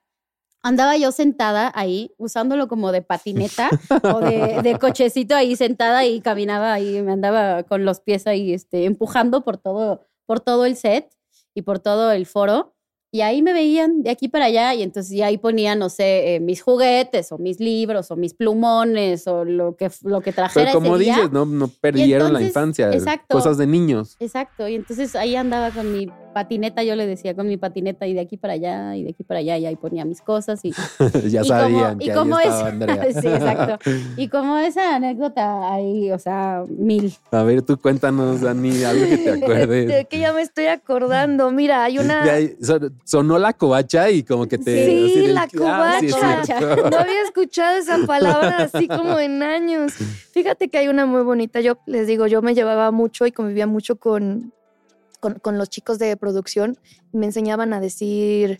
andaba yo sentada ahí, usándolo como de patineta o de, de cochecito ahí sentada y caminaba ahí, me andaba con los pies ahí este, empujando por todo, por todo el set y por todo el foro. Y ahí me veían de aquí para allá y entonces ya ahí ponían, no sé, eh, mis juguetes o mis libros o mis plumones o lo que, lo que trajera Pero como ese día. dices, no, no perdieron la entonces, infancia. exacto. Cosas de niños. Exacto, y entonces ahí andaba con mi patineta, yo le decía con mi patineta y de aquí para allá y de aquí para allá y ahí ponía mis cosas y ya y sabían como- que y ahí como estaba es- Andrea. Sí, exacto. y como esa anécdota ahí, o sea, mil. A ver, tú cuéntanos, Dani, algo que te De acuerdes. que ya me estoy acordando. Mira, hay una. De ahí, sonó la covacha y como que te. Sí, de- la ah, sí, covacha. No había escuchado esa palabra así como en años. Fíjate que hay una muy bonita. Yo les digo, yo me llevaba mucho y convivía mucho con, con, con los chicos de producción. Me enseñaban a decir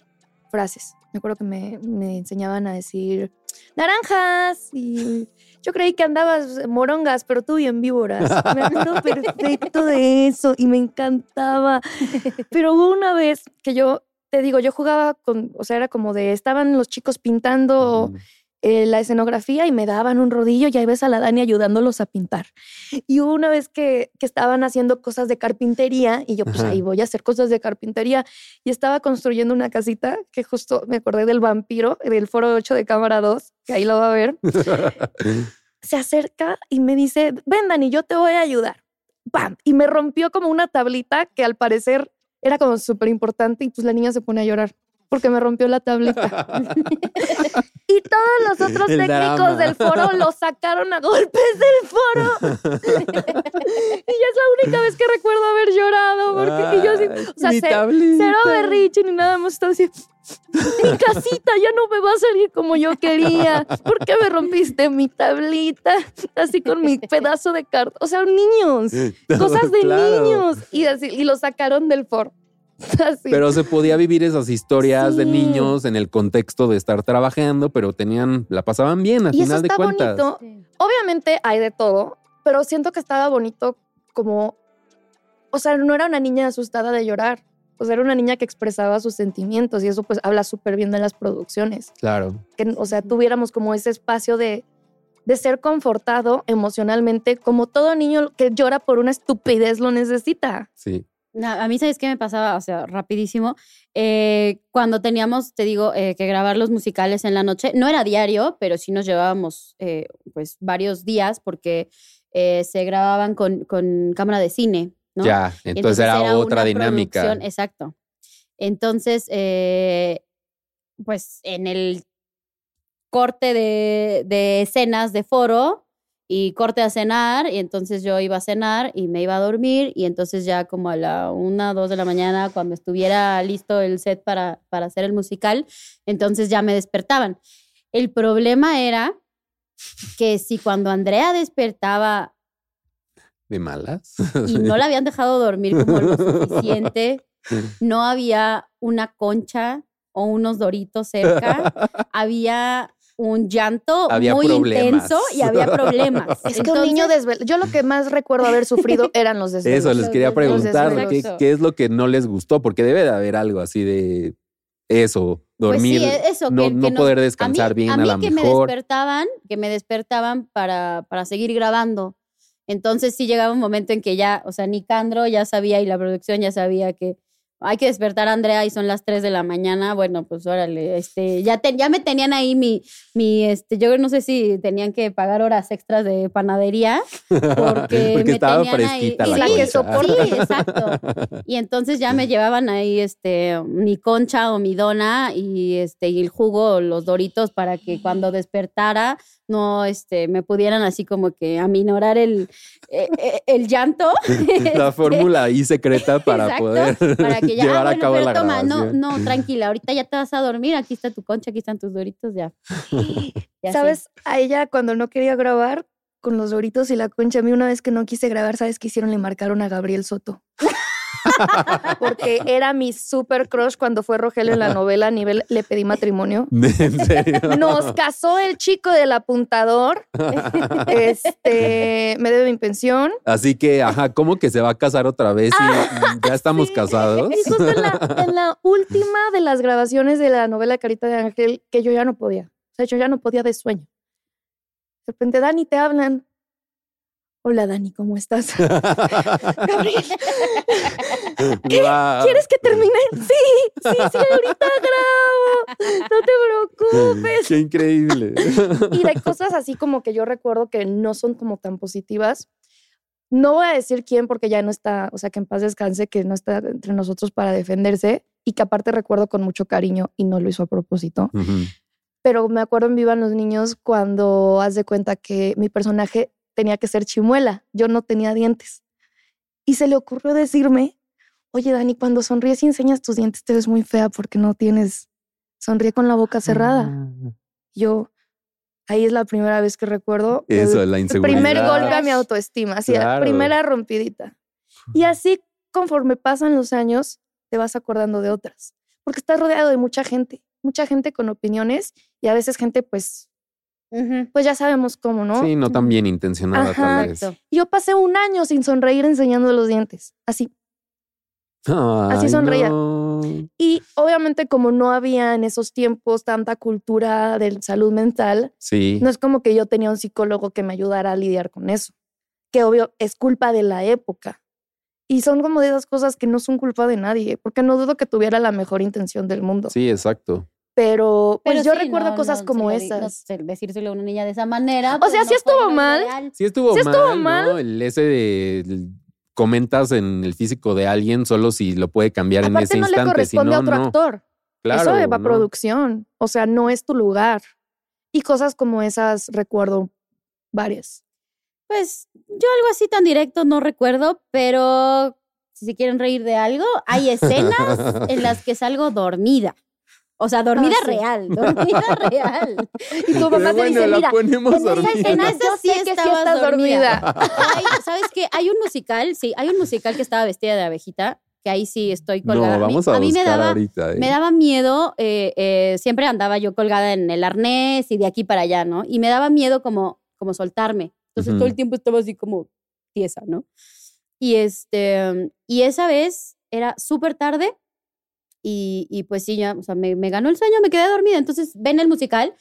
frases. Me acuerdo que me, me enseñaban a decir naranjas y yo creí que andabas morongas, pero tú bien víboras. Me acuerdo perfecto de eso y me encantaba. Pero hubo una vez que yo, te digo, yo jugaba con, o sea, era como de, estaban los chicos pintando eh, la escenografía y me daban un rodillo y ahí ves a la Dani ayudándolos a pintar. Y una vez que, que estaban haciendo cosas de carpintería y yo pues Ajá. ahí voy a hacer cosas de carpintería y estaba construyendo una casita que justo me acordé del vampiro del foro 8 de cámara 2, que ahí lo va a ver. Se acerca y me dice, ven Dani, yo te voy a ayudar. ¡Pam! Y me rompió como una tablita que al parecer era como súper importante y pues la niña se pone a llorar porque me rompió la tablita. y todos los otros El técnicos drama. del foro lo sacaron a golpes del foro. y ya es la única vez que recuerdo haber llorado porque y yo así, o sea, mi ce- tablita. cero berrinche ni nada, hemos estado así. Mi casita ya no me va a salir como yo quería. ¿Por qué me rompiste mi tablita? Así con mi pedazo de carta. O sea, niños, cosas de Claro. niños. Y así, y lo sacaron del foro. Así. Pero se podía vivir esas historias de niños en el contexto de estar trabajando, pero tenían, la pasaban bien a y eso final de cuentas. bonito. Obviamente hay de todo, pero siento que estaba bonito como, o sea, no era una niña asustada de llorar. O sea, era una niña que expresaba sus sentimientos y eso pues habla súper bien de las producciones. Claro. que, o sea, tuviéramos como ese espacio de, de ser confortado emocionalmente, como todo niño que llora por una estupidez lo necesita. Sí. A mí, ¿sabes qué me pasaba? O sea, rapidísimo. Eh, cuando teníamos, te digo, eh, que grabar los musicales en la noche, no era diario, pero sí nos llevábamos eh, pues varios días porque se grababan con, con cámara de cine, ¿no? Ya, entonces, era, otra una dinámica. Exacto. Entonces, pues en el corte de, de escenas de foro y corte a cenar, y entonces yo iba a cenar y me iba a dormir, y entonces ya como a la una, dos de la mañana, cuando estuviera listo el set para, para hacer el musical, entonces ya me despertaban. El problema era que si cuando Andrea despertaba ¿De malas? y no la habían dejado dormir como lo suficiente. No había una concha o unos doritos cerca. Había un llanto Había muy problemas. intenso y había problemas. Es que un niño desvelado. Yo lo que más recuerdo haber sufrido eran los desvelos. Eso les quería preguntar, ¿qué, es lo que no les gustó? Porque debe de haber algo así de eso, dormir, Pues sí, eso, no, que- no que nos- poder a mí, descansar bien a a, mí la que me despertaban, que me despertaban para, para seguir grabando. Entonces sí llegaba un momento en que ya, o sea, Nicandro ya sabía y la producción ya sabía que hay que despertar a Andrea y son las 3 de la mañana. Bueno, pues órale, este, ya, te- ya me tenían ahí mi, mi, este, yo no sé si tenían que pagar horas extras de panadería porque, Porque me estaba tenían fresquita ahí. la Sí, que soporte, Sí, exacto. Y entonces ya me llevaban ahí este mi concha o mi dona y este y el jugo o los doritos para que cuando despertara no este me pudieran así como que aminorar el eh, eh, el llanto. la Este, fórmula ahí secreta para exacto, poder para que ya ah, a cabo pero la toma, no grabación. no tranquila, ahorita ya te vas a dormir, aquí está tu concha, aquí están tus doritos ya. Ya. ¿Sabes? A ella cuando no quería grabar con los doritos y la concha, a mí una vez que no quise grabar, ¿sabes qué hicieron? Le marcaron a Gabriel Soto. porque era mi super crush cuando fue Rogelio en la novela a nivel le pedí matrimonio. ¿En serio? Nos casó el chico del apuntador. Este, me debe mi pensión. Así que, ajá, ¿cómo que se va a casar otra vez y ya estamos Sí. casados? Y justo en la, en la última de las grabaciones de la novela Carita de Ángel, que yo ya no podía. O sea, yo ya no podía de sueño. De repente, Dani, te hablan. Hola, Dani, ¿cómo estás? Gabriel, Guau. ¿quieres que termine? Sí, sí, sí, ahorita grabo. No te preocupes. Qué increíble. Y de cosas así como que yo recuerdo que no son como tan positivas. No voy a decir quién porque ya no está, o sea, que en paz descanse, que no está entre nosotros para defenderse y que aparte recuerdo con mucho cariño y no lo hizo a propósito. Pero me acuerdo en Vivan los Niños cuando haz de cuenta que mi personaje tenía que ser chimuela, yo no tenía dientes. Y se le ocurrió decirme, oye Dani, cuando sonríes y enseñas tus dientes te ves muy fea porque no tienes, sonríe con la boca cerrada. Ah. Yo, ahí es la primera vez que recuerdo. el Eso, la inseguridad. primer golpe a mi autoestima, así, la primera rompidita. Y así, conforme pasan los años, te vas acordando de otras, porque estás rodeado de mucha gente, mucha gente con opiniones y a veces gente, pues, Pues ya sabemos cómo, ¿no? Sí, no tan bien intencionada Ajá. tal vez. Exacto. Yo pasé un año sin sonreír enseñando los dientes, así. Así sonreía. no. Y obviamente como no había en esos tiempos tanta cultura de salud mental, Sí. no es como que yo tenía un psicólogo que me ayudara a lidiar con eso, que obvio es culpa de la época. Y son como de esas cosas que no son culpa de nadie, porque no dudo que tuviera la mejor intención del mundo. Sí, exacto. Pero pues Pero yo sí, recuerdo no, cosas no como se di- no esas. sé, decírselo a una niña de esa manera. O sea, pues, sí no fue estuvo mal. ideal. Sí estuvo Sí mal, estuvo ¿no? mal. El ese de el- comentas en el físico de alguien solo si lo puede cambiar en Aparte ese no le instante, si corresponde no, a otro no. actor. Claro, Eso ¿no? producción. O sea, no es tu lugar. Y cosas como esas recuerdo varias. Pues yo algo así tan directo no recuerdo, pero si se quieren reír de algo, hay escenas en las que salgo dormida. O sea, dormida Ah, sí. real, dormida real. Y tu mamá Pero te dice, bueno, mira, ponemos en esa escena En yo sí sé que sí estás dormida. dormida. ¿Sabes qué? Hay un musical, sí, hay un musical que estaba vestida de abejita, que ahí sí estoy No, colgada. Mí- vamos a, a mí me daba, ahorita. ¿eh? me daba miedo, eh, eh, siempre andaba yo colgada en el arnés y de aquí para allá, ¿no? Y me daba miedo como, como soltarme. Entonces Ujú. todo el tiempo estaba así como tiesa, ¿no? Y, este, y esa vez era súper tarde y, y pues sí, ya, o sea, me, me ganó el sueño, me quedé dormida. Entonces ven el musical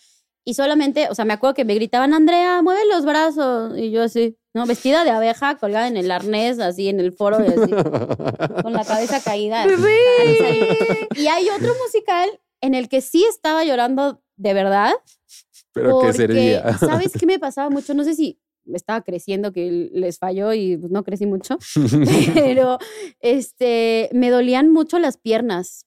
y solamente, o sea, me acuerdo que me gritaban, Andrea, mueve los brazos. Y yo así, ¿no? Vestida de abeja, colgada en el arnés, así en el foro, y así, con la cabeza caída. y hay otro musical en el que sí estaba llorando de verdad. Pero qué porque, sería. ¿Sabes qué me pasaba mucho? No sé si estaba creciendo, que les falló y pues, no crecí mucho, pero este, me dolían mucho las piernas.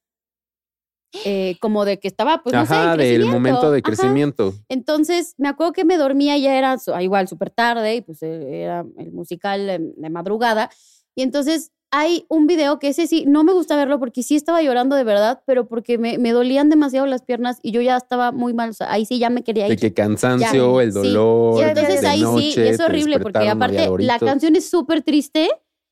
Eh, como de que estaba, pues no sé, Ajá, del momento de Ajá. crecimiento. Entonces, me acuerdo que me dormía, ya era su- igual súper tarde, y pues eh, era el musical de, de madrugada. Y entonces hay un video que ese sí, no me gusta verlo porque sí estaba llorando de verdad, pero porque me, me dolían demasiado las piernas y yo ya estaba muy mal. O sea, ahí sí ya me quería De ir. que cansancio, Ya, el sí. dolor. Y entonces de ahí sí, noche, y es horrible porque aparte la canción es súper triste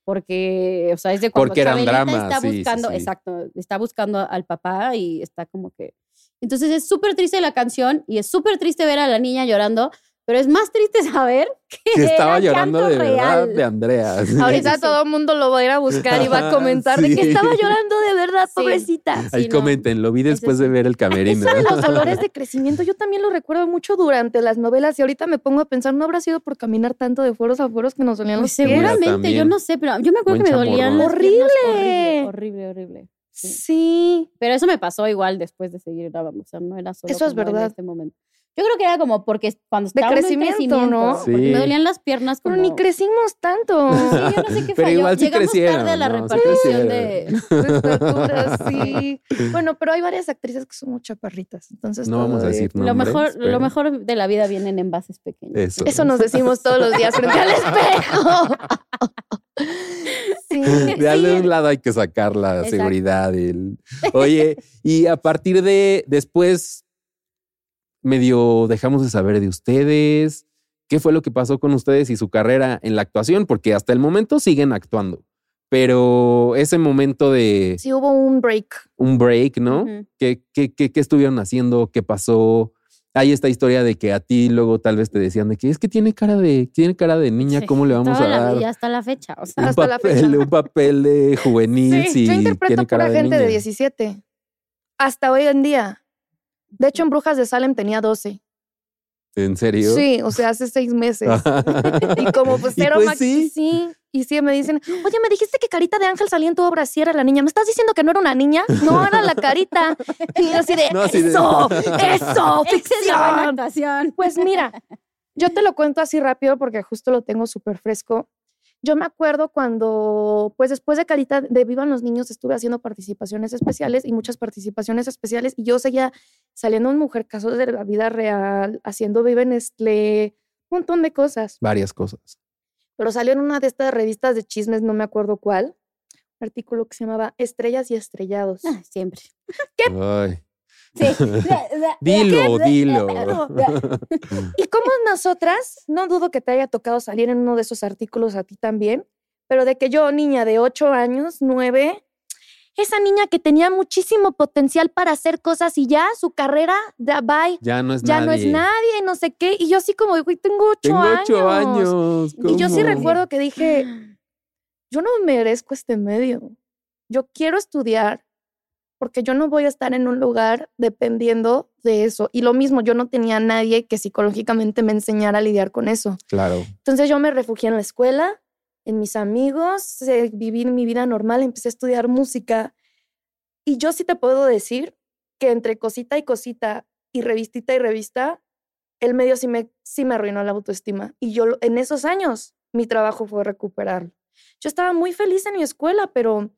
porque, o sea, es de cuando Porque eran Chabelita dramas, está sí, sí, buscando, sí. exacto, está buscando al papá y está como que... Entonces es súper triste la canción y es súper triste ver a la niña llorando, pero es más triste saber que, Que estaba era llorando llanto de verdad de Andrea. Ahorita Sí. todo el mundo lo va a ir a buscar y va a comentar de que estaba llorando de verdad, Sí. pobrecita. Ahí Sí, no. comenten, lo vi después de ver el camerino. Eso de los dolores de crecimiento, yo también lo recuerdo mucho durante las novelas y ahorita me pongo a pensar, ¿no habrá sido por caminar tanto de foros a foros que nos dolían Pues los pies? seguramente, yo no sé, pero yo me acuerdo Buen que me dolían las ¡Horrible! horrible, horrible, horrible. Sí. Sí. Pero eso me pasó igual después de seguir grabando, o sea, no era solo Eso es como en verdad. este momento. Yo creo que era como porque cuando De estaba uno en crecimiento, ¿no? porque Sí. me dolían las piernas como... Pero ni crecimos tanto. Sí, yo no sé qué Pero falló. igual sí Llegamos crecieron, tarde a la ¿no? Sí repartición de... Desperturas, sí. Bueno, pero hay varias actrices que son muy chaparritas, entonces No vamos a decir. Lo nombres, mejor, pero lo mejor de la vida viene en envases pequeños. Eso. Eso nos decimos todos los días frente al espejo. Sí. De Sí. algún lado hay que sacar la Exacto. seguridad. el- Oye, y a partir de después, medio dejamos de saber de ustedes. ¿Qué fue lo que pasó con ustedes y su carrera en la actuación? Porque hasta el momento siguen actuando. Pero ese momento de Sí, hubo un break. un break, ¿no? ¿Qué, qué, qué, qué estuvieron haciendo? ¿Qué pasó? Hay esta historia de que a ti luego tal vez te decían de que es que tiene cara de, tiene cara de niña, Sí, ¿cómo le vamos a la dar? vida hasta la fecha. O sea, un hasta la papel, fecha. un papel de juvenil Sí, si yo interpreto tiene cara pura de gente niña. de 17. Hasta hoy en día. De hecho, en Brujas de Salem tenía 12. ¿En serio? Sí, o sea, hace seis meses. y como pues cero pues sí. sí. Y sí me dicen, oye, me dijiste que Carita de Ángel salía en tu obra, sí era la niña. ¿Me estás diciendo que no era una niña? No, era la Carita. Y así de, No, así de- eso, eso, es ficción. Pues mira, yo te lo cuento así rápido porque justo lo tengo súper fresco. Yo me acuerdo cuando, pues después de Carita de Vivan los Niños, estuve haciendo participaciones especiales y muchas participaciones especiales y yo seguía saliendo en Mujer Casos de la Vida Real, haciendo Nestlé, un montón de cosas. Varias cosas. Pero salió en una de estas revistas de chismes, no me acuerdo cuál, un artículo que se llamaba Estrellas y Estrellados. Ah, Siempre. Ay. Sí. Dilo, dilo. Y como nosotras, no dudo que te haya tocado salir en uno de esos artículos a ti también, pero de que yo, niña de 8 años, 9, esa niña que tenía muchísimo potencial para hacer cosas y ya su carrera, ya, bye, Ya no es ya no es nadie. nadie, no sé qué. Y yo así como, güey, tengo 8 Tengo años. ocho años. Y yo sí recuerdo que dije, yo no merezco este medio. Yo quiero estudiar porque yo no voy a estar en un lugar dependiendo de eso. Y lo mismo, yo no tenía a nadie que psicológicamente me enseñara a lidiar con eso. Claro. Entonces yo me refugié en la escuela, en mis amigos, eh, viví mi vida normal, empecé a estudiar música. Y yo sí te puedo decir que entre cosita y cosita y revistita y revista, el medio sí me, sí me arruinó la autoestima. Y yo en esos años mi trabajo fue recuperarlo. Yo estaba muy feliz en mi escuela, pero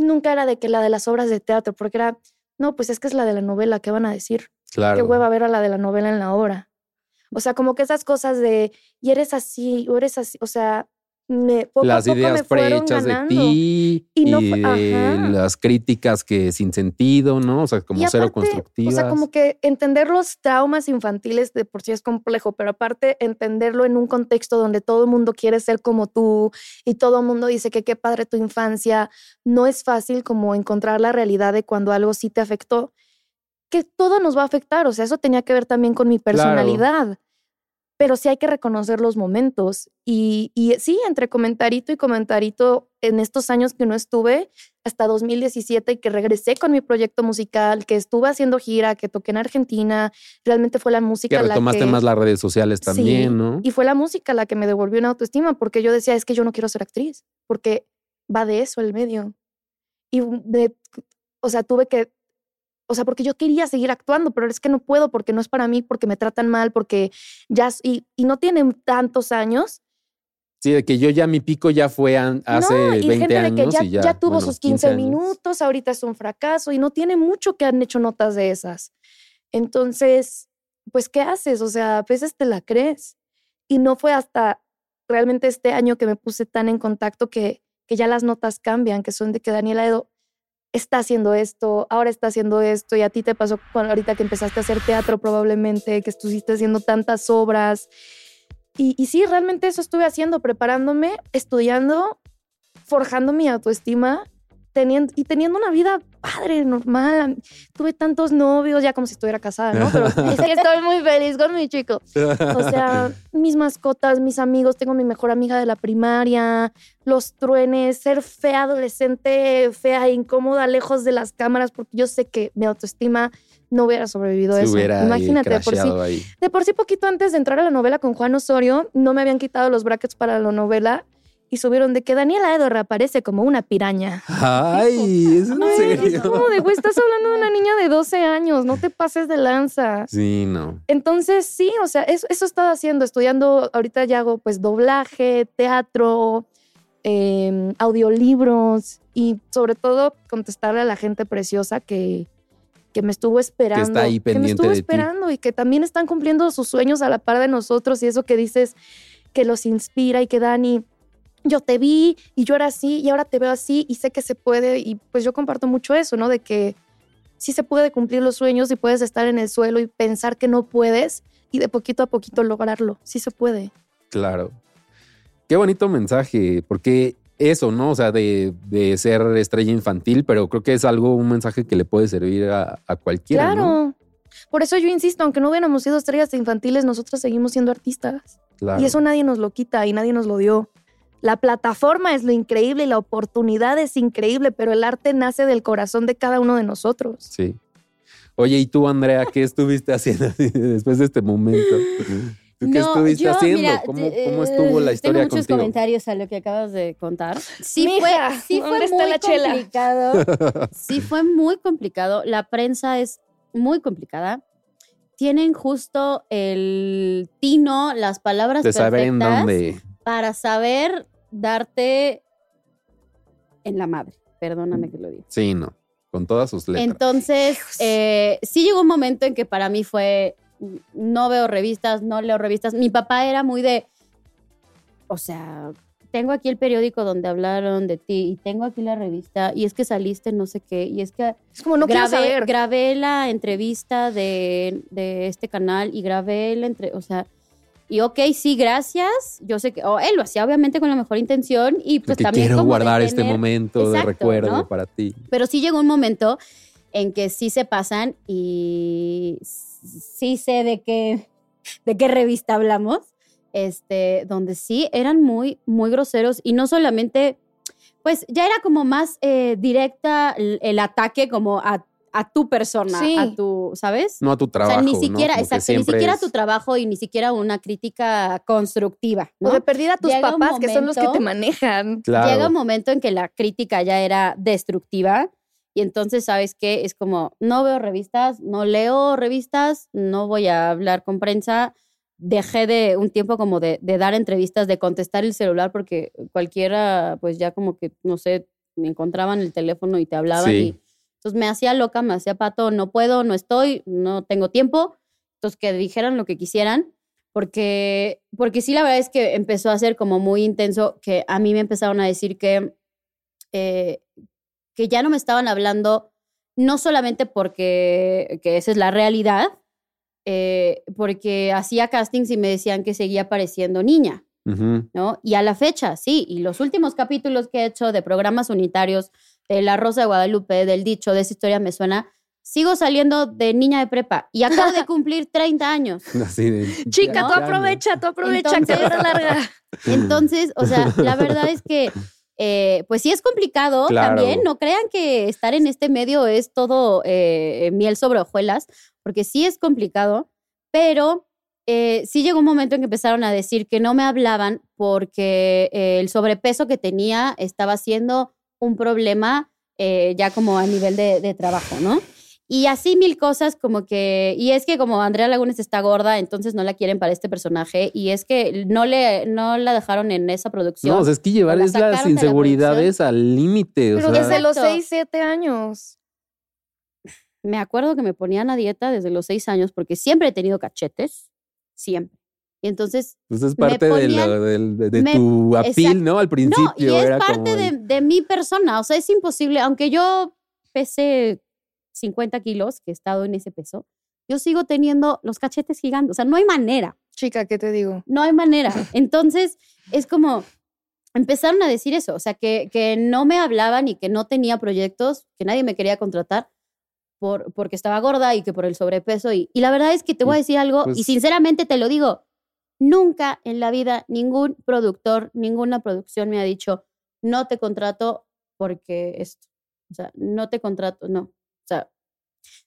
nunca era de que la de las obras de teatro, porque era, no, pues es que es la de la novela, ¿qué van a decir? Claro. qué hueva ver a la de la novela en la obra. O sea, como que esas cosas de, y eres así, o eres así, o sea, me, poco las a poco ideas me prehechas de ti Y no de las críticas que sin sentido, ¿no? O sea, como cero constructivas. O sea, como que entender los traumas infantiles de por sí es complejo, pero aparte entenderlo en un contexto donde todo el mundo quiere ser como tú y todo el mundo dice que qué padre tu infancia, no es fácil como encontrar la realidad de cuando algo sí te afectó, que todo nos va a afectar, o sea, eso tenía que ver también con mi Claro. Pero sí hay que reconocer los momentos. Y, y sí, entre comentarito y comentarito, en estos años que no estuve, hasta 2017 y que regresé con mi proyecto musical, que estuve haciendo gira, que toqué en Argentina, realmente fue la música que la retomaste que... más las redes sociales también, Sí, ¿no? Y fue la música la que me devolvió una autoestima, porque yo decía, es que yo no quiero ser actriz, porque va de eso el medio. Y o sea, tuve que, o sea, porque yo quería seguir actuando, pero es que no puedo porque no es para mí, porque me tratan mal, porque ya, y, y no tienen tantos años. Sí, de que yo ya mi pico ya fue an- hace no, y 20 gente de que años ya, y ya, ya tuvo bueno, sus 15 15 años. minutos, ahorita es un fracaso y no tiene mucho que han hecho notas de esas. Entonces, pues, ¿qué haces? O sea, a veces te la crees. Y no fue hasta realmente este año que me puse tan en contacto que, que ya las notas cambian, que son de que Daniela Edo está haciendo esto, ahora está haciendo esto, y a ti te pasó con, ahorita que empezaste a hacer teatro probablemente, que estuviste haciendo tantas obras. Y, y sí, realmente eso estuve haciendo, preparándome, estudiando, forjando mi autoestima teniendo, y teniendo una vida padre, normal. Tuve tantos novios, ya como si estuviera casada, ¿no? Pero es que estoy muy feliz con mi chico. O sea, mis mascotas, mis amigos, tengo mi mejor amiga de la primaria, los truenes, ser fea adolescente, fea e incómoda, lejos de las cámaras, porque yo sé que mi autoestima no hubiera sobrevivido a eso. Imagínate, de por sí. ahí. De por sí, poquito antes de entrar a la novela con Juan Osorio, no me habían quitado los brackets para la novela y subieron de que Daniela Edo reaparece como una piraña. Ay, ¿es en Ay, serio? Es como de, güey, estás hablando de una niña de 12 años, no te pases de lanza. Sí, no. Entonces, sí, o sea, eso, eso he estado haciendo, estudiando, ahorita ya hago pues doblaje, teatro, eh, audiolibros y sobre todo contestarle a la gente preciosa que, que me estuvo esperando. está ahí me pendiente estuvo de ti. esperando y que también están cumpliendo sus sueños a la par de nosotros y eso que dices que los inspira y que Dani, yo te vi y yo era así y ahora te veo así y sé que se puede y pues yo comparto mucho eso, ¿no? De que sí se puede cumplir los sueños y puedes estar en el suelo y pensar que no puedes y de poquito a poquito lograrlo. Sí se puede. Claro. Qué bonito mensaje, porque eso, ¿no? O sea, de, de ser estrella infantil, pero creo que es algo, un mensaje que le puede servir a, a cualquiera. Claro. ¿no? Por eso yo insisto, aunque no hubiéramos sido estrellas infantiles, nosotros seguimos siendo artistas. Claro. Y eso nadie nos lo quita y nadie nos lo dio. La plataforma es lo increíble y la oportunidad es increíble, pero el arte nace del corazón de cada uno de nosotros. Sí. Oye, ¿y tú, Andrea, qué estuviste haciendo después de este momento? ¿Tú qué No, estuviste yo, haciendo? mira, ¿Cómo, estuvo la eh, historia Tengo muchos contigo? comentarios a lo que acabas de contar. Sí Mija, fue, sí ¿dónde fue está muy complicado. Sí fue muy complicado. La prensa es muy complicada. Tienen justo el tino, las palabras De saber en perfectas dónde. Para saber darte en la madre. Perdóname que lo diga. Sí, no. Con todas sus letras. Entonces, eh, sí llegó un momento en que para mí fue, no veo revistas, no leo revistas. Mi papá era muy de, o sea, tengo aquí el periódico donde hablaron de ti y tengo aquí la revista y es que saliste no sé qué y es que Es como no quiero grabé, saber. grabé la entrevista de, de este canal y grabé la entre, o sea, y ok, sí, gracias. Yo sé que, oh, él lo hacía obviamente con la mejor intención y pues que también quiero como guardar este tener- momento de recuerdo ¿no? para ti. pero sí llegó un momento en que sí se pasan y sí sé de qué, de qué revista hablamos, este, donde sí eran muy, muy groseros y no solamente, pues ya era como más eh, directa el, el ataque como a, a tu persona, Sí. a tu, ¿sabes? No a tu o trabajo. sea, ni ¿no? siquiera, que exacto, ni siquiera es- tu trabajo y ni siquiera una crítica constructiva, O ¿no? de perdida a tus Llega papás, que son los que te manejan. Claro. llega un momento en que la crítica ya era destructiva y entonces, ¿sabes qué? Es como, no veo revistas, no leo revistas, no voy a hablar con prensa. Dejé de un tiempo como de, de dar entrevistas, de contestar el celular porque cualquiera, pues ya como que, no sé, me encontraban el teléfono y te hablaban Sí. y entonces me hacía loca, me hacía pato, no puedo, no estoy, no tengo tiempo. Entonces que dijeran lo que quisieran porque, porque sí, la verdad es que empezó a ser como muy intenso, que a mí me empezaron a decir que, eh, que ya no me estaban hablando, no solamente porque que esa es la realidad, eh, porque hacía castings y me decían que seguía pareciendo niña. ¿no? Y a la fecha, sí, y los últimos capítulos que he hecho de programas unitarios, de La Rosa de Guadalupe, del dicho, de esa historia me suena, sigo saliendo de niña de prepa y acabo de cumplir 30 años. Así de- Chica, tú aprovecha, tú aprovecha, Entonces- carrera larga. Entonces, o sea, la verdad es que, eh, pues sí es complicado Claro. también. No crean que estar en este medio es todo eh, miel sobre hojuelas, porque sí es complicado, pero eh, sí llegó un momento en que empezaron a decir que no me hablaban porque eh, el sobrepeso que tenía estaba siendo un problema eh, ya como a nivel de, de trabajo, ¿no? Y así mil cosas como que, y es que como Andrea Lagunes está gorda, entonces no la quieren para este personaje, y es que no, le, no la dejaron en esa producción. No, o sea, es que llevar la es las la inseguridades al límite. o Pero sea, desde los Exacto. 6, 7 años. me acuerdo que me ponían a dieta desde los seis años porque siempre he tenido cachetes, siempre. Y entonces, pues es me parte de, ponían- lo- del- de, de me- tu apil, ¿no? Al principio no, y es era parte como de, el- de mi persona, o sea, es imposible, aunque yo pese 50 kilos, que he estado en ese peso, yo sigo teniendo los cachetes gigantes, o sea, no hay manera. Chica, ¿qué te digo? No hay manera. Entonces, es como, empezaron a decir eso, o sea, que, que no me hablaban y que no tenía proyectos, que nadie me quería contratar por, porque estaba gorda y que por el sobrepeso. Y, y la verdad es que te voy a decir algo, y pues- sinceramente te lo digo, nunca en la vida ningún productor, ninguna producción me ha dicho, no te contrato porque esto. O sea, no te contrato, no. O sea,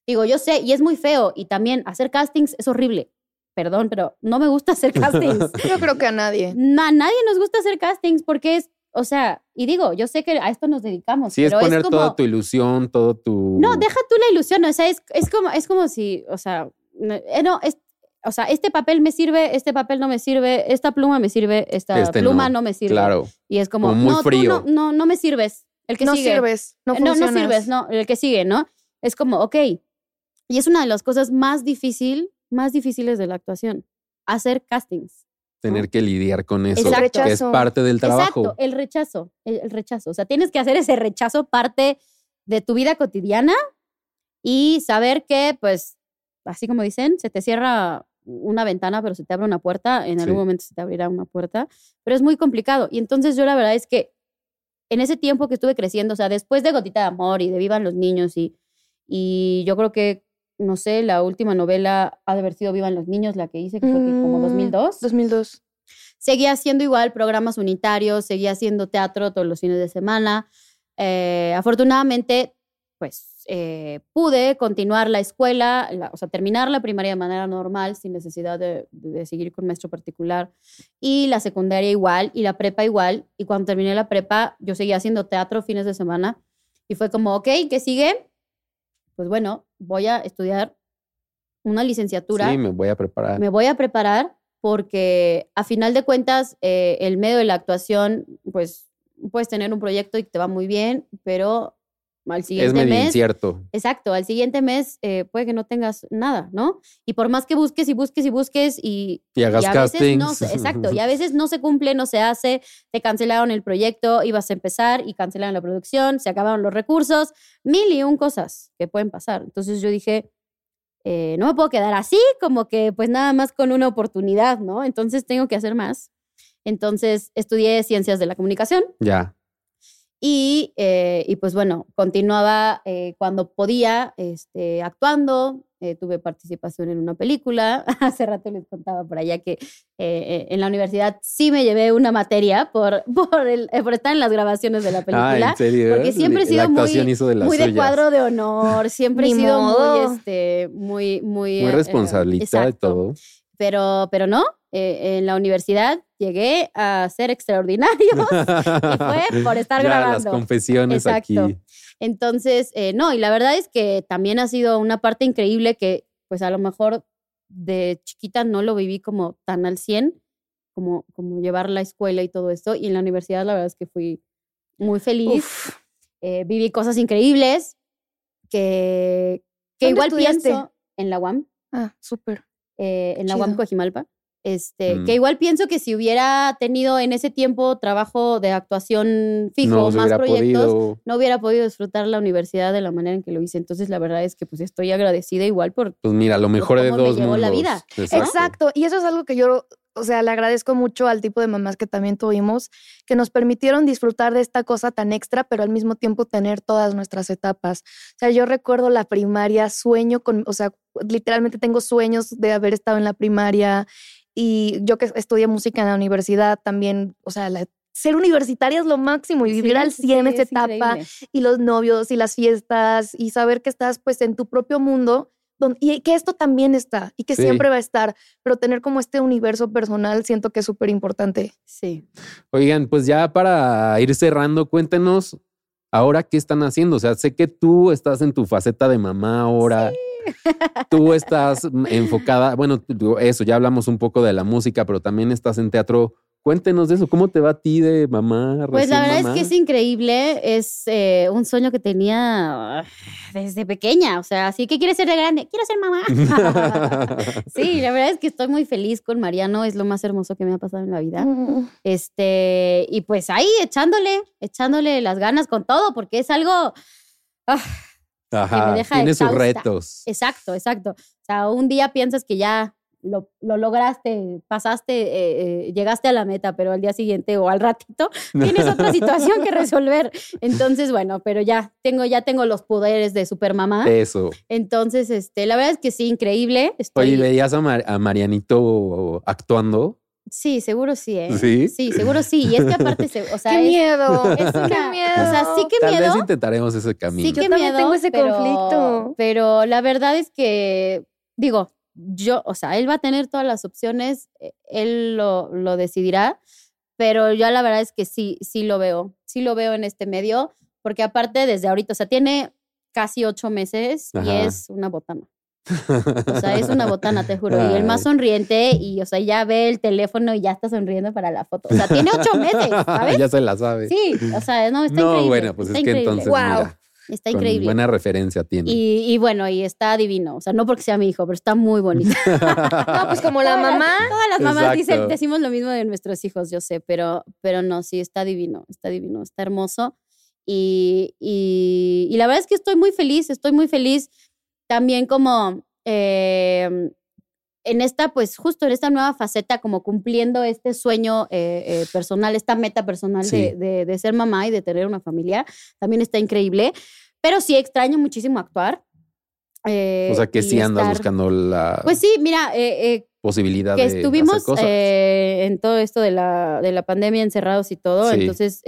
digo, yo sé, y es muy feo, y también hacer castings es horrible. Perdón, pero no me gusta hacer castings. Yo creo que a nadie. No, a nadie nos gusta hacer castings porque es, o sea, y digo, yo sé que a esto nos dedicamos. Sí, es pero poner como, toda tu ilusión, todo tu... No, deja tú la ilusión, o sea, es, es como, es como si, o sea, no, eh, no, es, o sea, este papel me sirve, este papel no me sirve, esta pluma me sirve, esta Este pluma no, no, me sirve. Claro. Y es como, como muy no, tú frío. no, no, no me sirves. El que no sigue. sirves, no Eh, no, no sirves, no, el que sigue, ¿no? Es como, ok. Y es una de las cosas más difícil, más difíciles de la actuación, hacer castings. Tener que lidiar con eso, Exacto. que es Rechazo. parte del trabajo. Exacto, el rechazo, el, el rechazo. O sea, tienes que hacer ese rechazo parte de tu vida cotidiana y saber que, pues, así como dicen, se te cierra una ventana, pero se te abre una puerta, en algún Sí. momento se te abrirá una puerta, pero es muy complicado. Y entonces yo la verdad es que en ese tiempo que estuve creciendo, o sea, después de Gotita de Amor y de Vivan los Niños y, y yo creo que, no sé, la última novela ha de haber sido Vivan los Niños, la que hice, que fue como Mm, 2002. 2002. Seguía haciendo igual programas unitarios, seguía haciendo teatro todos los fines de semana. Eh, afortunadamente, pues eh, pude continuar la escuela, la- o sea, terminar la primaria de manera normal, sin necesidad de, de seguir con maestro particular. Y la secundaria igual, y la prepa igual. Y cuando terminé la prepa, yo seguía haciendo teatro fines de semana. Y fue como, ok, ¿qué sigue? Pues bueno, voy a estudiar una licenciatura Sí, me voy a preparar. me voy a preparar porque a final de cuentas eh, el medio de la actuación, pues puedes tener un proyecto y te va muy bien, pero al Es siguiente medio mes, incierto. exacto, al siguiente mes eh, puede que no tengas nada, ¿no? Y por más que busques y busques y busques y, Y hagas y a veces no, exacto, y a veces no se cumple, no se hace, te cancelaron el proyecto, ibas a empezar y cancelaron la producción, se acabaron los recursos, mil y un cosas que pueden pasar. Entonces yo dije, eh, no me puedo quedar así, como que pues nada más con una oportunidad, ¿no? Entonces tengo que hacer más. Entonces estudié ciencias de la comunicación Ya. Y, eh, y pues bueno, continuaba eh, cuando podía este, actuando. eh, tuve participación en una película. Hace rato les contaba por allá que eh, eh, en la universidad sí me llevé una materia por, por, el- eh, por estar en las grabaciones de la Ah, película. en serio. porque siempre he sido muy- de muy de cuadro de honor, siempre he sido modo. muy, este, muy, muy, Muy eh, responsabilidad y exacto. todo. Pero, pero no, eh, en la universidad llegué a ser extraordinario y fue por estar ya, grabando. las confesiones Exacto. aquí. Entonces, eh, no, y la verdad es que también ha sido una parte increíble que, pues a lo mejor de chiquita no lo viví como tan al 100, como, como llevar la escuela y todo esto. Y en la universidad la verdad es que fui muy feliz. Eh, viví cosas increíbles que, que ¿Dónde igual estudiaste? pienso en la UAM, ah, súper. eh, en la UAM Chido. Este, Mm. que igual pienso que si hubiera tenido en ese tiempo trabajo de actuación fijo, no más proyectos, podido. no hubiera podido disfrutar la universidad de la manera en que lo hice. Entonces, la verdad es que pues estoy agradecida igual por... Pues mira, lo mejor de dos mundos. la vida. Exacto. Y eso es algo que yo, o sea, le agradezco mucho al tipo de mamás que también tuvimos, que nos permitieron disfrutar de esta cosa tan extra, pero al mismo tiempo tener todas nuestras etapas. O sea, yo recuerdo la primaria, sueño con, o sea, literalmente tengo sueños de haber estado en la primaria y yo que estudié música en la universidad también, o sea, la- ser universitaria es lo máximo y vivir Sí, al sí, 100 sí, esa es etapa increíble. y los novios y las fiestas y saber que estás pues en tu propio mundo y que esto también está y que Sí. siempre va a estar, pero tener como este universo personal siento que es súper importante. Sí. Oigan, pues ya para ir cerrando, cuéntenos ahora qué están haciendo. O sea, sé que tú estás en tu faceta de mamá ahora. Tú estás enfocada, bueno, eso, ya hablamos un poco de la música, pero también estás en teatro. Cuéntenos de eso, ¿cómo te va a ti de mamá? Pues la verdad mamá? es que es increíble. Es eh, un sueño que tenía ah, desde pequeña. O sea, ¿sí que quieres ser de grande? Quiero ser mamá. sí, la verdad es que estoy muy feliz con Mariano. Es lo más hermoso que me ha pasado en la vida. Mm, Este, y pues ahí echándole, echándole las ganas con todo, porque es algo. ah, Ajá, deja tiene sus retos. exacto, exacto. O sea, un día piensas que ya lo, lo lograste, pasaste, eh, eh, llegaste a la meta, pero al día siguiente o al ratito tienes otra situación que resolver. Entonces, bueno, pero ya tengo, ya tengo los poderes de supermamá. Eso. Entonces, este, la verdad es que sí, increíble. Estoy, Oye, ¿veías a, Mar- a Marianito actuando? sí, seguro sí, ¿eh? ¿Sí? Sí, seguro sí. Y es que aparte, o sea, ¡Qué es- miedo! es una- ¡Qué miedo! O sea, sí que Tal miedo. vez intentaremos ese camino. Sí, Yo qué también miedo, tengo ese pero- conflicto. Pero la verdad es que, digo, yo, o sea, él va a tener todas las opciones, eh, él lo, lo decidirá, pero yo la verdad es que sí, sí lo veo, sí lo veo en este medio, porque aparte desde ahorita, o sea, tiene casi ocho meses y Ajá. es una botana. O sea, es una botana, te juro. Y el más sonriente y, o sea, ya ve el teléfono y ya está sonriendo para la foto. O sea, tiene ocho meses, ¿sabes? ya se la sabe. Sí, o sea, no, está no, increíble. bueno, pues está es que increíble. entonces, Guau. mira, Está con increíble. buena referencia tiene. Y, y bueno, y está divino. O sea, no porque sea mi hijo, pero está muy bonito. No, pues como la Todas las- mamá. Todas las mamás dicen, decimos lo mismo de nuestros hijos, yo sé, pero, pero no, sí, está divino, está divino, está hermoso. Y, y, y la verdad es que estoy muy feliz, estoy muy feliz también como, eh, en esta, pues justo en esta nueva faceta, como cumpliendo este sueño eh, eh, personal, esta meta personal Sí. de, de- de ser mamá y de tener una familia, también está increíble. Pero sí extraño muchísimo actuar. eh, O sea que sí andas estar- buscando la Pues sí, mira, eh, posibilidad que de estuvimos hacer cosas. en todo esto de la, de la pandemia encerrados y todo, Sí. entonces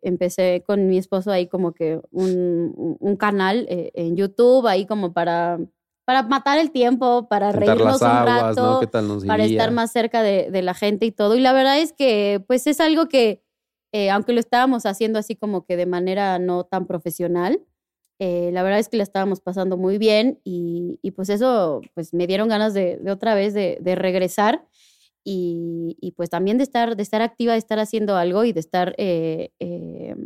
empecé con mi esposo ahí como que un, un- canal en YouTube ahí como para, para matar el tiempo, para reírnos un rato, ¿no? ¿Qué tal nos para estar más cerca de, de la gente y todo. Y la verdad es que pues es algo que, eh, aunque lo estábamos haciendo así como que de manera no tan profesional, eh, la verdad es que la estábamos pasando muy bien y, y, pues eso pues me dieron ganas de, de otra vez de, de regresar y, y, pues también de estar, de estar activa, de estar haciendo algo y de estar eh, eh,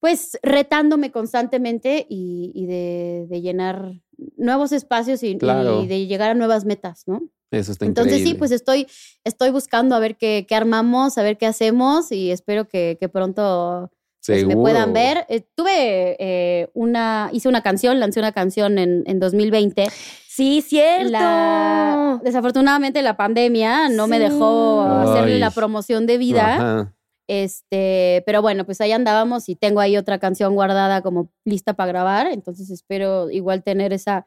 pues retándome constantemente y, y de, de llenar nuevos espacios y, Claro. y de llegar a nuevas metas, ¿no? Eso está Entonces sí, pues estoy, estoy buscando a ver qué, qué armamos, a ver qué hacemos y espero que, que pronto pues, me puedan ver. Eh, tuve eh, una, hice una canción, lancé una canción en, en 2020. Sí, cierto. La- desafortunadamente la pandemia no me dejó hacerle Ay. la promoción de vida. Ajá. Este, pero bueno, pues ahí andábamos y tengo ahí otra canción guardada como lista para grabar. Entonces espero igual tener esa,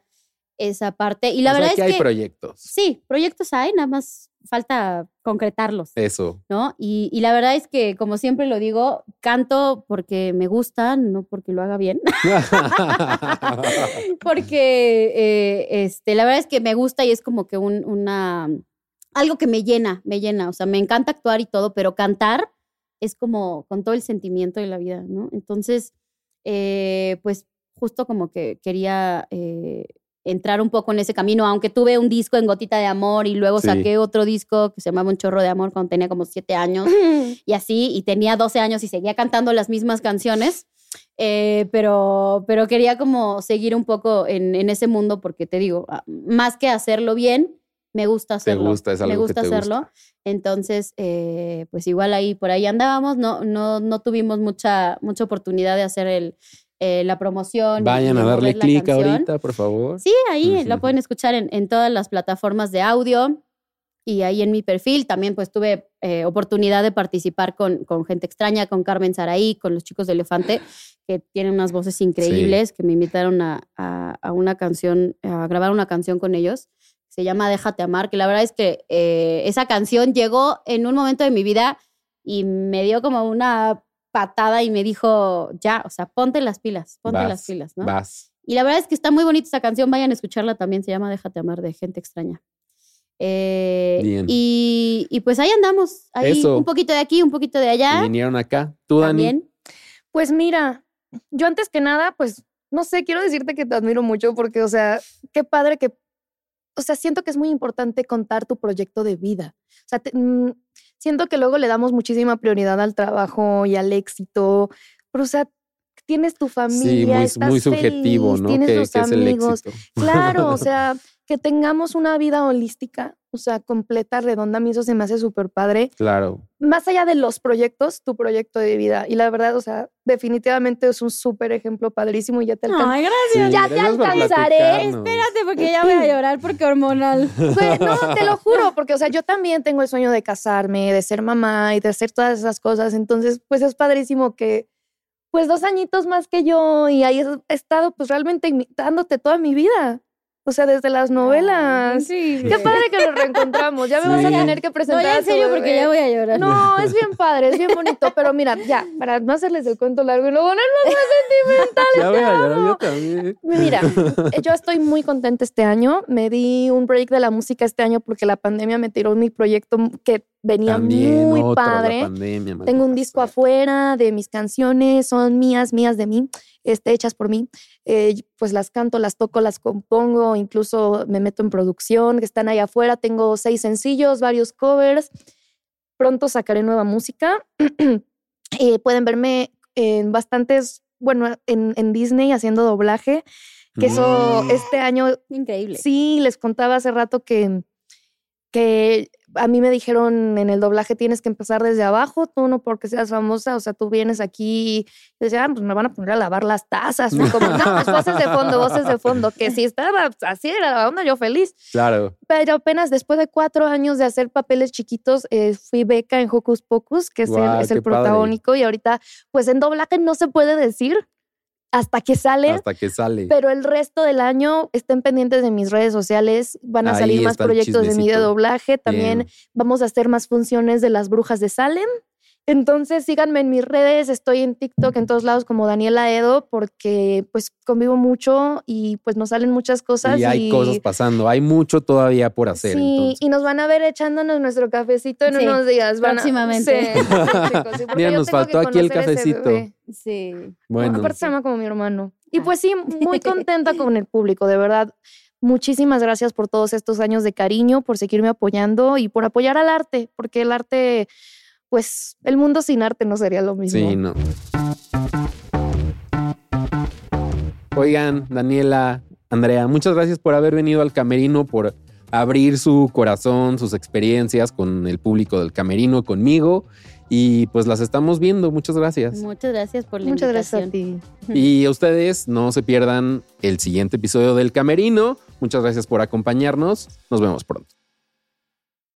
esa parte. Y la O sea verdad que es hay que proyectos. sí, proyectos hay, nada más falta concretarlos. Eso. ¿no? Y, y la verdad es que, como siempre lo digo, canto porque me gusta, no porque lo haga bien. porque eh, este, la verdad es que me gusta y es como que un, una algo que me llena, me llena. O sea, me encanta actuar y todo, pero cantar es como con todo el sentimiento de la vida, ¿no? Entonces, eh, pues justo como que quería eh, entrar un poco en ese camino, aunque tuve un disco en Gotita de Amor y luego Sí. saqué otro disco que se llamaba Un Chorro de Amor cuando tenía como siete años y así, y tenía 12 años y seguía cantando las mismas canciones, eh, pero, pero quería como seguir un poco en, en ese mundo porque te digo, ah, más que hacerlo bien, me gusta hacerlo. gusta, es me que gusta te hacerlo. gusta. Entonces, eh, pues igual ahí, por ahí andábamos, no, no, no tuvimos mucha, mucha oportunidad de hacer el, eh, la promoción. Vayan a darle clic ahorita, por favor. Sí, ahí Ujú. lo pueden escuchar en, en todas las plataformas de audio y ahí en mi perfil también pues tuve eh, oportunidad de participar con, con gente extraña, con Carmen Saraí, con los chicos de Elefante, que tienen unas voces increíbles, que me invitaron a, a- a una canción, a grabar una canción con ellos. Se llama Déjate Amar, que la verdad es que eh, esa canción llegó en un momento de mi vida y me dio como una patada y me dijo, ya, o sea, ponte las pilas, ponte Vas, las pilas, ¿no? Vas. Y la verdad es que está muy bonita esta canción. Vayan a escucharla también. Se llama Déjate amar de gente extraña. Eh, Bien. Y, y pues ahí andamos. Ahí Eso. un poquito de aquí, un poquito de Y allá. vinieron acá. Tú, Dani. También. Pues mira, yo antes que nada, pues no sé, quiero decirte que te admiro mucho porque, o sea, qué padre que, o sea, siento que es muy importante contar tu proyecto de vida. O sea, te- mm, siento que luego le damos muchísima prioridad al trabajo y al éxito, pero, o sea, tienes tu familia, Sí, muy, estás muy subjetivo, feliz, ¿no? Tienes Que, tus que es el amigos. éxito. Claro, o sea, que tengamos una vida holística, o sea, completa, redonda, a mí eso se me hace súper padre Claro. más allá de los proyectos, tu proyecto de vida. Y la verdad, o sea, definitivamente es un súper ejemplo padrísimo y ya te alcanza. Ay, Sí, gracias. Ya te gracias alcanzaré. Espérate, porque ya voy a llorar porque hormonal. No, te lo juro, porque, o sea, yo también tengo el sueño de casarme, de ser mamá y de hacer todas esas cosas. Entonces, pues es padrísimo que, pues dos añitos más que yo y ahí he estado, pues realmente imitándote toda mi vida. O sea, desde las novelas. Sí. Qué padre que nos reencontramos. Ya me vas a tener que No, presentar. ya a en tu serio, porque ya voy a llorar. No, es bien padre, es bien bonito, pero mira, ya, para no hacerles el cuento largo y luego ponernos más sentimentales. Ya voy a llorar amo. yo también. Mira, yo estoy muy contenta este año. Me di un break de la música este año porque la pandemia me tiró mi proyecto que venía También muy otro, la padre. pandemia, Tengo un disco afuera de mis canciones, son mías, mías de mí, este, hechas por mí. Eh, pues las canto, las toco, las compongo, incluso me meto en producción, que están ahí afuera. Tengo seis sencillos, varios covers. Pronto sacaré nueva música. Eh, pueden verme en bastantes, bueno, en, en Disney haciendo doblaje, que eso Mm. este año Increíble. Sí, les contaba hace rato que, que a mí me dijeron en el doblaje tienes que empezar desde abajo, tú no porque seas famosa, o sea, tú vienes aquí y decían, ah, pues me van a poner a lavar las tazas, o como, no, pues voces de fondo, voces de fondo, que si estaba así era la onda, yo feliz. Claro. Pero apenas después de cuatro años de hacer papeles chiquitos, eh, fui beca en Hocus Pocus, que es el, es padre. protagónico, y ahorita, pues en doblaje no se puede decir hasta que sale. Hasta que sale. Pero el resto del año estén pendientes de mis redes sociales. Van a Ahí salir más proyectos de mí de doblaje. También Bien. vamos a hacer más funciones de las brujas de Salem. Entonces síganme en mis redes, estoy en TikTok en todos lados como Daniela Edo porque pues convivo mucho y pues nos salen muchas cosas. y hay cosas pasando. Hay mucho todavía por hacer. Sí, entonces. y nos van a ver echándonos nuestro cafecito en Sí, unos días. Van a- próximamente. Sí, chicos, sí, Mira, nos faltó aquí el cafecito. Sí. Bueno, Aparte se llama como mi hermano. Y Ah. pues sí, muy contenta con el público, de verdad. Muchísimas gracias por todos estos años de cariño, por seguirme apoyando y por apoyar al arte, porque el arte, pues el mundo sin arte no sería lo mismo. sí, no. Oigan, Daniela, Andrea, muchas gracias por haber venido al camerino, por abrir su corazón, sus experiencias con el público del camerino, conmigo. Y pues las estamos viendo. Muchas gracias. Muchas gracias por la Muchas gracias a invitación. ti. Y a ustedes no se pierdan el siguiente episodio del Camerino. Muchas gracias por acompañarnos. Nos vemos pronto.